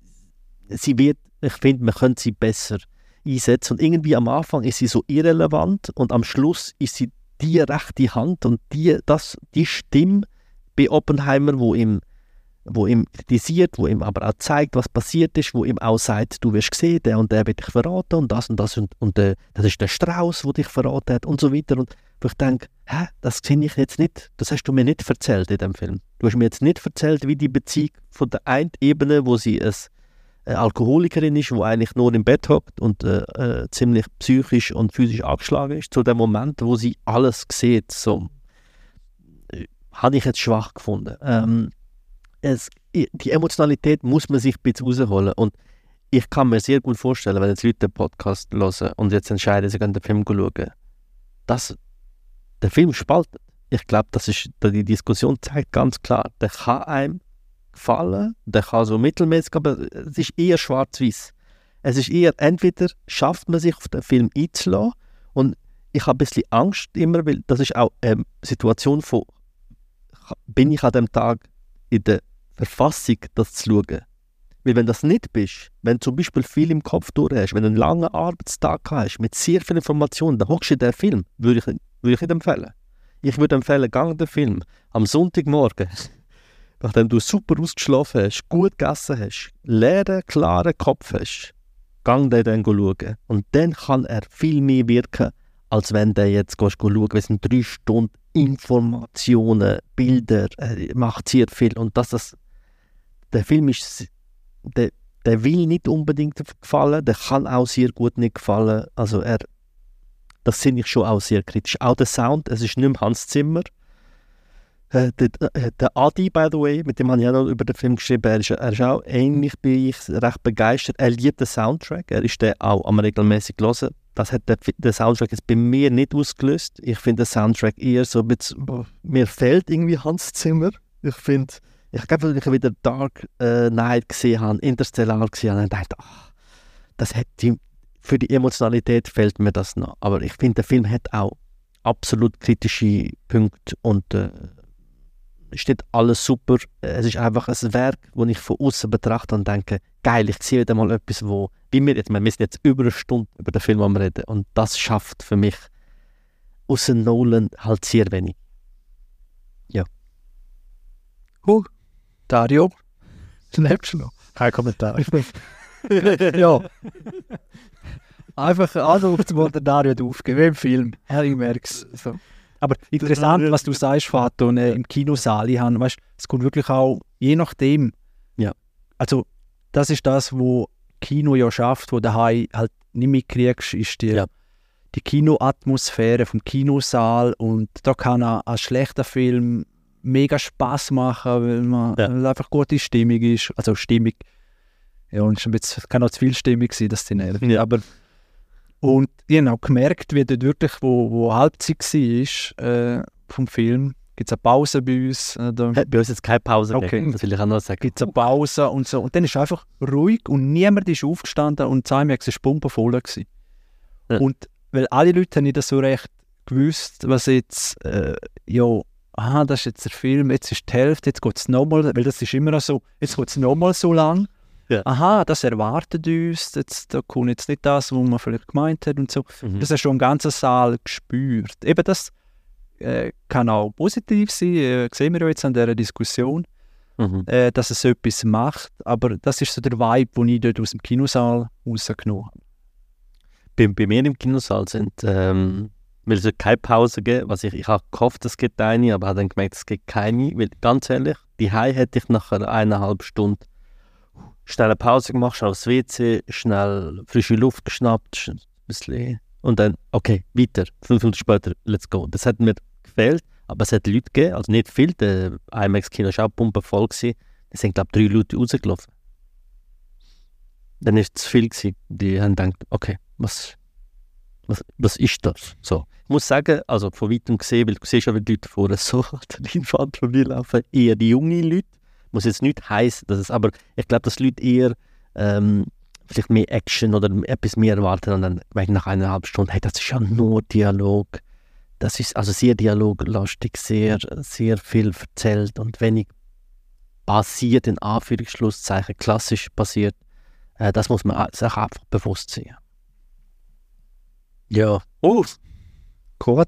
sie wird, ich finde, man könnte sie besser einsetzen. Und irgendwie am Anfang ist sie so irrelevant und am Schluss ist sie die rechte Hand und die, das, die Stimme bei Oppenheimer, wo ihm wo ihm kritisiert, wo ihm aber auch zeigt, was passiert ist, wo ihm auch sagt, du wirst gesehen, der und der wird dich verraten und das und das und, und äh, das ist der Strauß, der dich verraten hat und so weiter und wo ich denke, hä, das sehe ich jetzt nicht, das hast du mir nicht erzählt in dem Film. Du hast mir jetzt nicht erzählt, wie die Beziehung von der einen Ebene, wo sie eine äh, Alkoholikerin ist, wo eigentlich nur im Bett hockt und äh, äh, ziemlich psychisch und physisch angeschlagen ist, zu dem Moment, wo sie alles sieht, so, äh, habe ich jetzt schwach gefunden. Ähm, es, die Emotionalität muss man sich ein bisschen rausholen. Und ich kann mir sehr gut vorstellen, wenn jetzt Leute den Podcast hören und jetzt entscheiden, sie gehen den Film schauen, dass der Film spaltet. Ich glaube, das ist, die Diskussion zeigt ganz klar, der kann einem gefallen, der kann so mittelmäßig, aber es ist eher schwarz-weiß. Es ist eher, entweder schafft man sich auf den Film einzulassen und ich habe ein bisschen Angst immer, weil das ist auch eine Situation von, bin ich an dem Tag in der Verfassung, das zu schauen. Weil wenn das nicht bist, wenn du zum Beispiel viel im Kopf durch hast, wenn du einen langen Arbeitstag hast, mit sehr viel Informationen, dann hockst du in den Film, würde ich, würde ich nicht empfehlen. Ich würde empfehlen, gang den Film am Sonntagmorgen, nachdem du super ausgeschlafen hast, gut gegessen hast, leeren, klaren Kopf hast, gang den dann schauen. Und dann kann er viel mehr wirken, als wenn du jetzt gehst, schauen Es sind drei Stunden Informationen, Bilder, er macht sehr viel. Und dass das, der Film ist, der, der will nicht unbedingt gefallen, der kann auch sehr gut nicht gefallen. Also er, das finde ich schon auch sehr kritisch. Auch der Sound, es ist nicht mehr Hans Zimmer. Äh, der, äh, der, Adi, by the way, mit dem habe ich auch noch über den Film geschrieben, er ist, er ist auch ähnlich bin ich recht begeistert. Er liebt den Soundtrack, er ist den auch am regelmäßig hören. Das hat der, der Soundtrack jetzt bei mir nicht ausgelöst. Ich finde den Soundtrack eher so bisschen, mir fehlt irgendwie Hans Zimmer. Ich finde, ich glaube, als ich wieder Dark äh, Knight gesehen habe, Interstellar gesehen habe, dachte ich, ach, das hat die, für die Emotionalität fehlt mir das noch. Aber ich finde, der Film hat auch absolut kritische Punkte und äh, ist nicht alles super. Es ist einfach ein Werk, das ich von außen betrachte und denke, geil, ich sehe wieder mal etwas, wo, wie wir jetzt, wir müssen jetzt über eine Stunde über den Film reden und das schafft für mich außer Nolan halt sehr wenig. Ja. Cool. Dario, lebst du noch? Kein Kommentar. ja. Einfach Anruf zum Dario aufgeben, wie im Film. Harry Merks. So. Aber interessant, was du sagst, Vater, äh, im Kinosaal. Ich habe, weißt, es kommt wirklich auch, je nachdem. Ja. Also, das ist das, wo Kino ja schafft, wo daheim halt nicht mitkriegst, ist die, Ja. die Kinoatmosphäre vom Kinosaal. Und da kann ein, ein schlechter Film mega Spaß machen, weil man Ja. einfach gute Stimmung ist. Also Stimmung. Ja, und es bisschen- kann auch zu viel Stimmung sein, das die nervt. Ja. Aber und ich habe auch gemerkt, wie dort wirklich, wo, wo Halbzeit war äh, vom Film, gibt es eine Pause bei uns. Äh, da Hat bei uns jetzt keine Pause Okay. gegeben, das will ich auch noch sagen. gibt es eine Pause und so. Und dann ist einfach ruhig und niemand ist aufgestanden und Zeimex war pumpenvoll. gewesen. Ja. Und weil alle Leute haben nicht so recht gewusst, was jetzt, äh, ja, aha, das ist jetzt der Film, jetzt ist die Hälfte, jetzt geht es nochmal, weil das ist immer so, jetzt geht es nochmal so lang. Ja. Aha, das erwartet uns, jetzt, da kommt jetzt nicht das, was man vielleicht gemeint hat und so. Mhm. Das hast du im ganzen Saal gespürt. Eben das äh, kann auch positiv sein, äh, sehen wir jetzt an dieser Diskussion Mhm. äh, dass es etwas macht. Aber das ist so der Vibe, den ich dort aus dem Kinosaal rausgenommen habe. bei, bei mir im Kinosaal sind, ähm, weil es hat keine Pause gegeben, was ich, ich habe gehofft, es gibt eine, aber habe dann gemerkt, es gibt keine, weil ganz ehrlich, die hätte ich nach eineinhalb Stunden schnell eine Pause gemacht, schnell aufs WC, schnell frische Luft geschnappt, sch- ein bisschen und dann, okay, weiter, fünf Minuten später, let's go. Das hat mir gefehlt, aber es hat Leute gegeben, also nicht viel, der IMAX-Kino war auch pumpenvoll, es sind glaube ich drei Leute rausgelaufen. Dann war es zu viel, gewesen. die haben gedacht, okay, was, was, was ist das? So. Ich muss sagen, also von weitem gesehen, weil du siehst ja, wie die Leute vorne so an der Leinwand vorbeilaufen, eher die jungen Leute. Muss jetzt nicht heißen, dass es, aber ich glaube, dass Leute eher ähm, vielleicht mehr Action oder etwas mehr erwarten und dann merken nach eineinhalb Stunden, hey, das ist ja nur Dialog. Das ist also sehr dialoglastig, sehr, sehr viel erzählt und wenig passiert, in Anführungsschlusszeichen, klassisch passiert. Äh, das muss man sich einfach bewusst sein. Ja. Oh, Gut.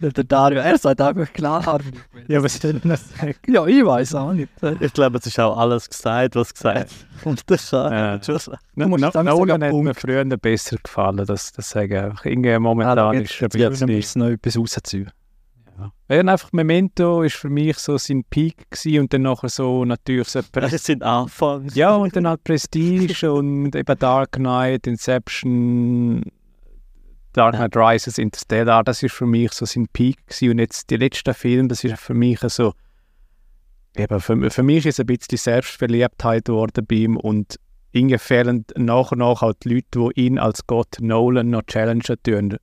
Der, Dario, er sagt einfach klar. Ja, was soll ich denn sagen? ja, ich weiß auch nicht. ich glaube, es ist auch alles gesagt, was gesagt Und das kann Ja. schon sagen. No, musst no, Nolan sagen, hat mir früher besser gefallen, das, das sage ich einfach. Irgendwie momentan Ah, ist muss noch etwas rausziehen. Ja. Ja, einfach Memento ist für mich so sein Peak gewesen und dann nachher so natürlich so Das sind Anfang. Ja, und dann halt Prestige und eben Dark Knight, Inception, Dark Knight Rises, Interstellar, das war für mich so sein Peak gewesen. Und jetzt die letzten Filme, das ist für mich so, eben, für, für mich ist es ein bisschen Selbstverliebtheit geworden bei ihm und irgendwie fehlen nach und nach auch die Leute, die ihn als Gott Nolan noch challengen tun.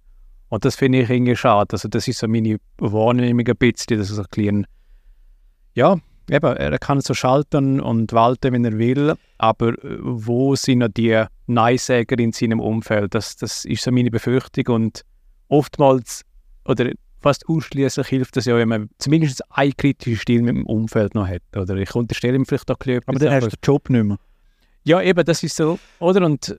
Und das finde ich irgendwie schade. Also das ist so meine Wahrnehmung ein bisschen, dass so ein bisschen, ja, eben, er kann so schalten und walten, wenn er will, aber äh, wo sind noch die Neisäger in seinem Umfeld? Das, das ist so meine Befürchtung und oftmals oder fast ausschließlich hilft es ja, wenn man zumindest einen kritischen Stil mit dem Umfeld noch hat. Oder ich unterstelle ihm vielleicht auch ein bisschen Aber dann hast du den Job nicht mehr. Ja, eben, das ist so, oder? Und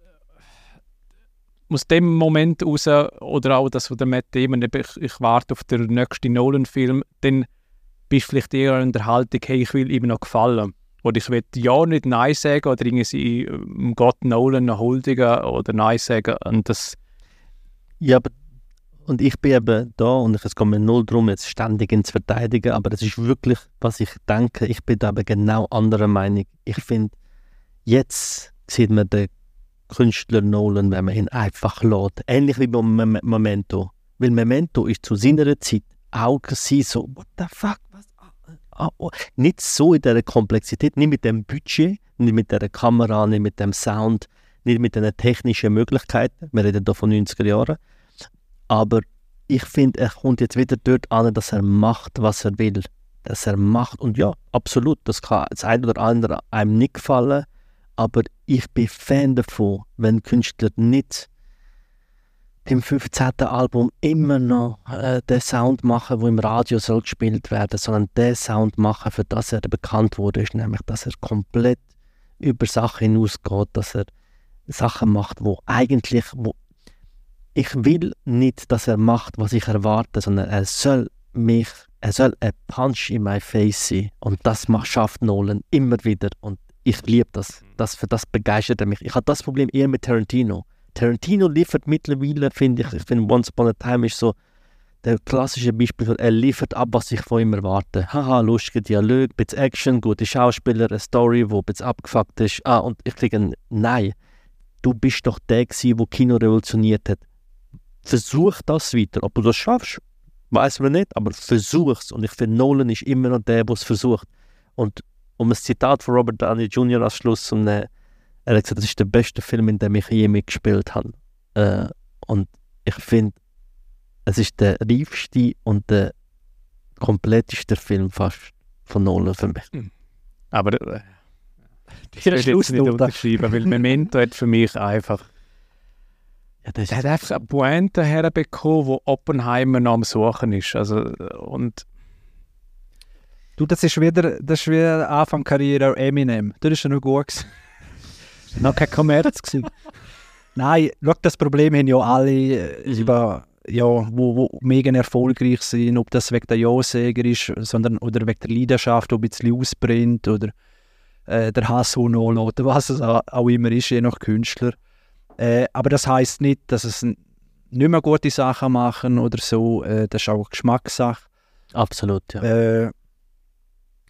aus dem Moment raus, oder auch das, was der Matt Damon, ich, ich warte auf den nächsten Nolan-Film, dann bist du vielleicht eher in der Haltung, hey, ich will ihm noch gefallen. Oder ich will ja nicht Nein sagen oder irgendwie um Gott Nolan noch huldigen oder Nein sagen. Und das... Ja, aber und ich bin eben da und es geht mir null darum, jetzt ständig zu verteidigen, aber das ist wirklich, was ich denke. Ich bin da eben genau anderer Meinung. Ich finde, jetzt sieht man den Künstler Nolan, wenn man ihn einfach lässt. Ähnlich wie beim Memento. Weil Memento ist zu seiner Zeit auch so, what the fuck, was? Ah, oh. Nicht so in dieser Komplexität, nicht mit dem Budget, nicht mit der Kamera, nicht mit dem Sound, nicht mit den technischen Möglichkeiten. Wir reden hier von 90er Jahren. Aber ich finde, er kommt jetzt wieder dort an, dass er macht, was er will. Dass er macht. Und ja, absolut, das kann das eine oder andere einem nicht gefallen aber ich bin Fan davon, wenn Künstler nicht im 15. Album immer noch äh, den Sound machen, wo im Radio soll gespielt werden, sondern den Sound machen, für das er bekannt wurde, ist nämlich, dass er komplett über Sachen hinausgeht, dass er Sachen macht, wo eigentlich, wo ich will nicht, dass er macht, was ich erwarte, sondern er soll mich, er soll ein Punch in my face sein und das schafft Nolan immer wieder und ich liebe das. das. Für das begeistert er mich. Ich habe das Problem eher mit Tarantino. Tarantino liefert mittlerweile, finde ich, ich finde Once Upon a Time ist so der klassische Beispiel, er liefert ab, was ich von ihm erwarte. Haha, lustiger Dialog, bisschen Action, gute Schauspieler, eine Story, die ein bisschen abgefuckt ist. Ah, und ich kriege ein Nein. Du bist doch der gewesen, der Kino revolutioniert hat. Versuch das weiter. Ob du das schaffst, weiß man nicht, aber versuch's. Und ich finde, Nolan ist immer noch der, der es versucht. Und um ein Zitat von Robert Downey Jr. als Schluss zu nehmen. Er hat gesagt, das ist der beste Film, in dem ich je mitgespielt habe. Äh, und ich finde, es ist der reifste und der kompletteste Film fast von Nolan für mich. Hm. Aber äh, das will ich jetzt nicht unterschreiben, weil Memento hat für mich einfach ja, das er hat einfach eine Pointe herbekommen, wo Oppenheimer noch am Suchen ist. Also, und Du, das ist wieder, das ist wieder Anfang Karriere Eminem. Das ist ja noch gut noch kein Kommerz gewesen. Nein, schau, das Problem haben ja alle, äh, über, ja, wo, wo mega erfolgreich sind, ob das wegen der Ja-Säger ist, sondern, oder wegen der Leidenschaft, ob ein bisschen ausbrennt oder äh, der Hass oder was es auch immer ist, je nach Künstler. Äh, aber das heißt nicht, dass es nicht mehr gute Sachen machen oder so. Äh, das ist auch Geschmackssache. Absolut, ja. Äh,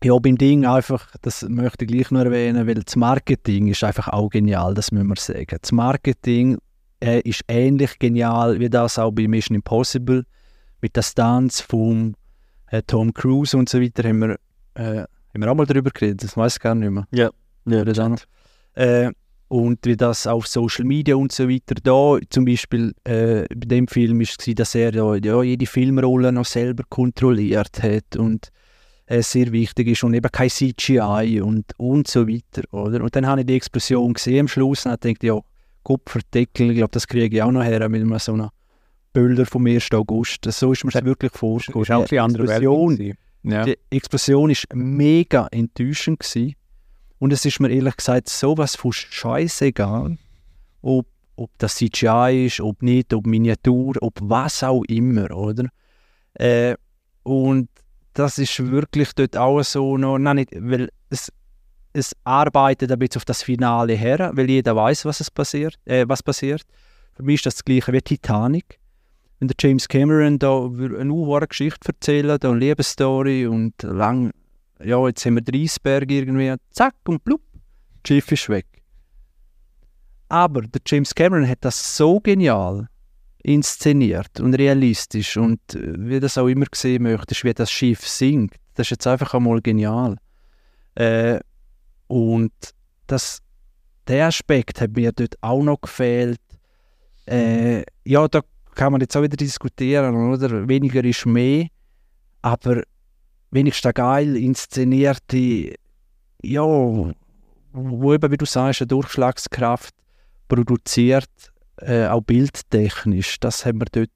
ja, beim Ding einfach, das möchte ich gleich noch erwähnen, weil das Marketing ist einfach auch genial, das müssen wir sagen. Das Marketing äh, ist ähnlich genial wie das auch bei Mission Impossible. Mit der Stunts von äh, Tom Cruise und so weiter haben wir, äh, haben wir auch mal darüber geredet, das weiß ich gar nicht mehr. Ja, ja das auch äh, Und wie das auf Social Media und so weiter, da zum Beispiel äh, bei dem Film war es, dass er ja, ja, jede Filmrolle noch selber kontrolliert hat und äh, sehr wichtig ist und eben kein CGI und, und so weiter. Oder? Und dann habe ich die Explosion gesehen am Schluss und habe gedacht, ja, Kupferdeckel, ich glaube, das kriege ich auch noch her mit so einem Bilder vom 1. August. So ist mir das wirklich. Das ist auch ein Explosion, ja. Die Explosion war mega enttäuschend. Gewesen. Und es ist mir ehrlich gesagt sowas von scheißegal, ob, ob das CGI ist, ob nicht, ob Miniatur, ob was auch immer, oder? Äh, und das ist wirklich dort auch so noch, nein, nicht, weil es, es arbeitet ein bisschen auf das Finale her, weil jeder weiß, was es passiert, äh, was passiert. Für mich ist das, das gleiche wie Titanic. Wenn der James Cameron da eine hohe Geschichte erzählen, da eine Liebesstory und lang, ja, jetzt haben wir den Eisberg irgendwie, zack und blub, das Schiff ist weg. Aber der James Cameron hat das so genial inszeniert und realistisch und äh, wie das auch immer gesehen möchtest, wie das Schiff sinkt. Das ist jetzt einfach einmal genial. Äh, und das, der Aspekt hat mir dort auch noch gefehlt. Äh, ja, da kann man jetzt auch wieder diskutieren, oder? Weniger ist mehr, aber wenigstens geil inszenierte, ja, wo eben, wie du sagst, eine Durchschlagskraft produziert, äh, auch bildtechnisch, das haben wir dort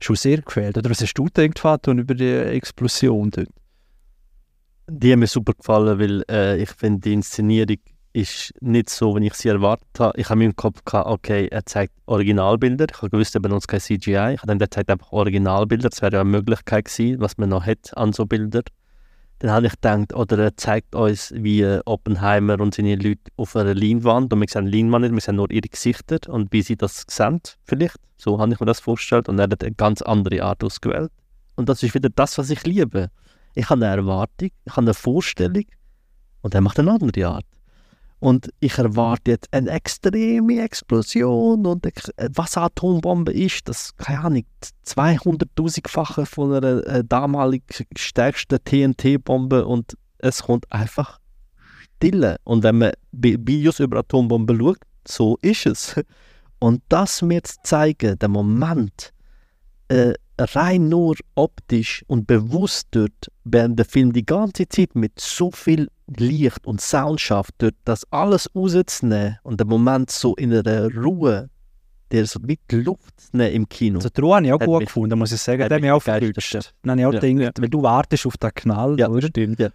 schon sehr gefällt. Oder was hast du gedacht, Faton, über die Explosion dort? Die haben mir super gefallen, weil äh, ich finde, die Inszenierung ist nicht so, wie ich sie erwartet habe. Ich habe mir im Kopf gehabt, okay, er zeigt Originalbilder. Ich habe gewusst, er benutzt kein CGI. Ich habe dann, der zeigt einfach Originalbilder. Das wäre ja eine Möglichkeit gewesen, was man noch hat an so Bildern. Dann habe ich gedacht, oder er zeigt uns, wie Oppenheimer und seine Leute auf einer Leinwand, und wir sehen Leinwand nicht, wir sehen nur ihre Gesichter und wie sie das sehen, vielleicht. So habe ich mir das vorgestellt und er hat eine ganz andere Art ausgewählt. Und das ist wieder das, was ich liebe. Ich habe eine Erwartung, ich habe eine Vorstellung und er macht eine andere Art. Und ich erwarte jetzt eine extreme Explosion und was eine Atombombe ist, das, keine Ahnung, 200.000-fache von einer äh, damalig stärksten TNT-Bombe und es kommt einfach Stille. Und wenn man Videos über Atombomben schaut, so ist es. Und das mir zu zeigen, der Moment, äh, rein nur optisch und bewusst dort, während der Film die ganze Zeit mit so viel Licht und Sound schafft, dort das alles rauszunehmen und der Moment so in einer Ruhe, der so wie die Luft zu nehmen im Kino. Also die Ruhe habe ich auch gut gefunden, muss ich sagen. Der hat mich aufgerüstet. Dann habe ich auch ja, gedacht, ja. weil du wartest auf den Knall, ja, oder? Stimmt, ja.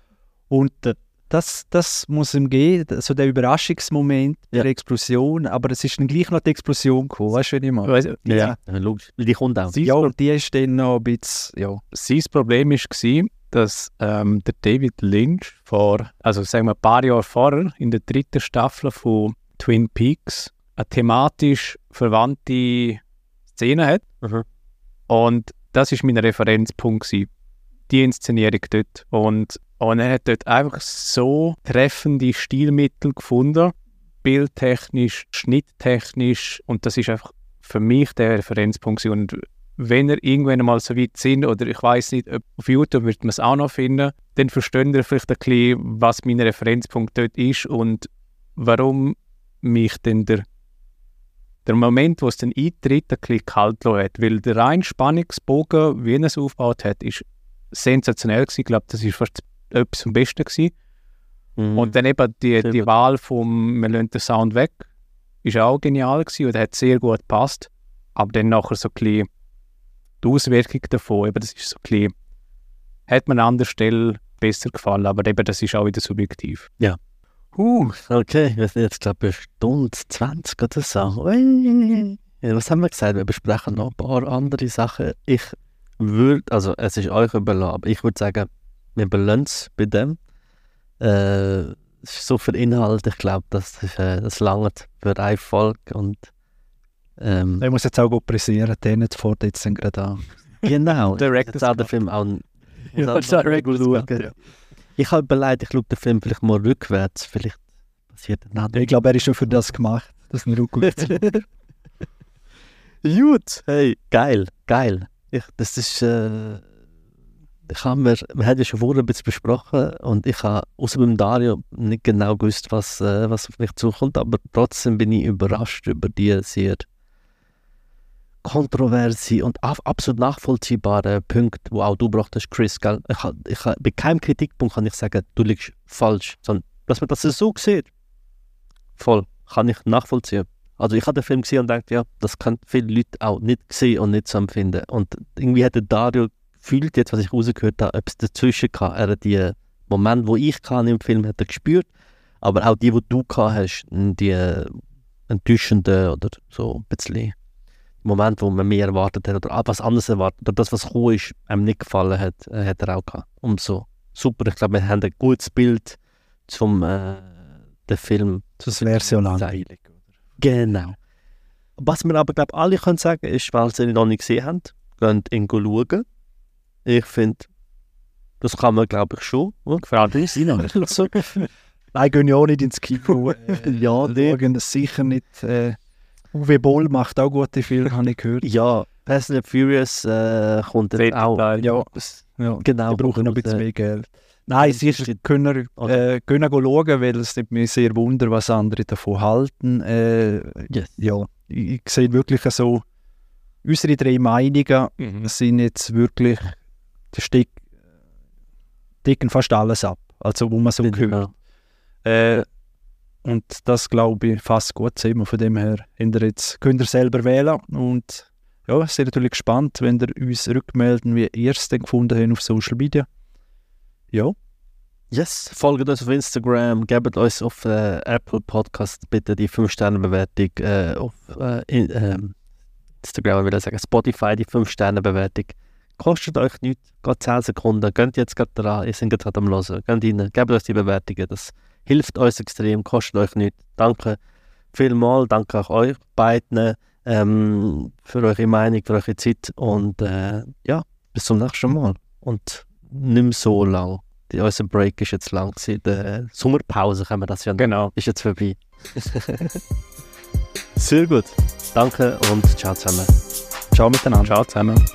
Und äh, das, das muss ihm gehen, so der Überraschungsmoment ja. der Explosion, aber es ist dann gleich noch die Explosion gekommen, weißt du, wie ich meine? Weißt, ja, ja, logisch, die kommt auch. ja, und die ist dann noch ein bisschen, ja. Sein Problem war, dass ähm, der David Lynch vor, also sagen wir ein paar Jahre vorher, in der dritten Staffel von Twin Peaks, eine thematisch verwandte Szene hat. Mhm. Und das ist mein Referenzpunkt gewesen, die Inszenierung dort. Und und er hat dort einfach so treffende Stilmittel gefunden, bildtechnisch, schnitttechnisch. Und das ist einfach für mich der Referenzpunkt. Und wenn er irgendwann mal so weit sind, oder ich weiß nicht, auf YouTube wird man es auch noch finden, dann verstehen ihr vielleicht ein bisschen, was mein Referenzpunkt dort ist und warum mich denn der, der Moment, wo es dann eintritt, ein bisschen kalt hat. Weil der rein Spannungsbogen, wie er es aufgebaut hat, ist sensationell gewesen. Ich glaube, das ist fast etwas am besten gewesen. Mhm. Und dann eben die, die Wahl vom, wir lassen den Sound weg, ist auch genial gewesen und hat sehr gut gepasst. Aber dann nachher so ein bisschen die Auswirkung davon, eben das ist so ein hat mir an anderer Stelle besser gefallen, aber eben das ist auch wieder subjektiv. Ja. Uh, okay, wir jetzt glaube ich eine Stunde 20 oder so. Was haben wir gesagt? Wir besprechen noch ein paar andere Sachen. Ich würde, also es ist euch überlassen, aber ich würde sagen, wir belassen es bei dem. Äh, so viel Inhalt, ich glaube, das, äh, das langt für eine Folge. Und, ähm, ich muss jetzt auch gut pressieren, der nicht vor jetzt gerade an. Genau, jetzt auch der Film auch. Ja, ja. Ich habe überlegt, ich schaue den Film vielleicht mal rückwärts, vielleicht passiert dann Ich glaube, er ist schon für das gemacht, dass wir rückwärts Gut, hey, geil, geil. Ich, das ist... Äh, ich habe mir, wir haben ja schon vorher ein bisschen besprochen und ich habe außer beim Dario nicht genau gewusst, was, äh, was auf mich zukommt, aber trotzdem bin ich überrascht über die sehr kontroverse und absolut nachvollziehbare Punkte, die auch du gebracht hast, Chris. Gell? Ich, ich, bei keinem Kritikpunkt kann ich sagen, du liegst falsch, sondern dass man das so sieht, voll, kann ich nachvollziehen. Also ich habe den Film gesehen und dachte, ja, das können viele Leute auch nicht sehen und nicht so empfinden. Und irgendwie hat Dario gefühlt, jetzt, was ich rausgehört habe, es dazwischen kann. Er hat die Momente, wo ich kann im Film, hat er gespürt, aber auch die, wo du gehabt hast, die enttäuschenden oder so ein bisschen Moment, wo man mehr erwartet hat oder was anderes erwartet oder das, was gekommen ist, einem nicht gefallen hat, äh, hat er auch gehabt. Umso super. Ich glaube, wir haben ein gutes Bild zum äh, den Film. Das wäre so langweilig. Genau. Was wir aber, glaube alle können sagen, ist, weil sie ihn noch nicht gesehen haben, könnt ihn schauen. Ich finde, das kann man, glaube ich, schon. Gefällt uns. Nein, gehen ja auch nicht ins Kino. Äh, ja, die. sicher nicht. Äh, Uwe Boll macht auch gute Filme, habe ich gehört. Ja, Fast and Furious äh, kommt dann auch. Ja, ja, genau. Die brauchen noch ein bisschen mehr Geld. Nein, sie können, äh, können schauen, weil es nimmt mich sehr wunder, was andere davon halten. Äh, Yes. ja, ich, ich sehe wirklich so, unsere drei Meinungen Mhm. sind jetzt wirklich, die Stick, decken fast alles ab, also wo man so gehört. Ja. Äh, und das glaube ich fast gut zusammen. Von dem her könnt ihr jetzt, könnt ihr selber wählen. Und ja, sind natürlich gespannt, wenn ihr uns rückmelden, wie ihr es denn gefunden habt auf Social Media. Ja, Yes, folgt uns auf Instagram, gebt uns auf äh, Apple Podcast bitte die 5-Sterne-Bewertung, äh, auf äh, in, ähm, Instagram will ich sagen, Spotify die 5-Sterne-Bewertung. Kostet euch nichts, geht 10 Sekunden, geht jetzt gerade dran, ihr seid gerade am Hören, geht rein, gebt uns die Bewertungen, das hilft uns extrem, kostet euch nichts. Danke vielmals, danke auch euch beiden ähm, für eure Meinung, für eure Zeit und äh, ja, bis zum nächsten Mal und nicht mehr so lang. Die, unser Break ist jetzt lang. gewesen. Die Sommerpause können wir das ja Genau. ist jetzt vorbei. Sehr gut. Danke und ciao zusammen. ciao miteinander. Ciao zusammen.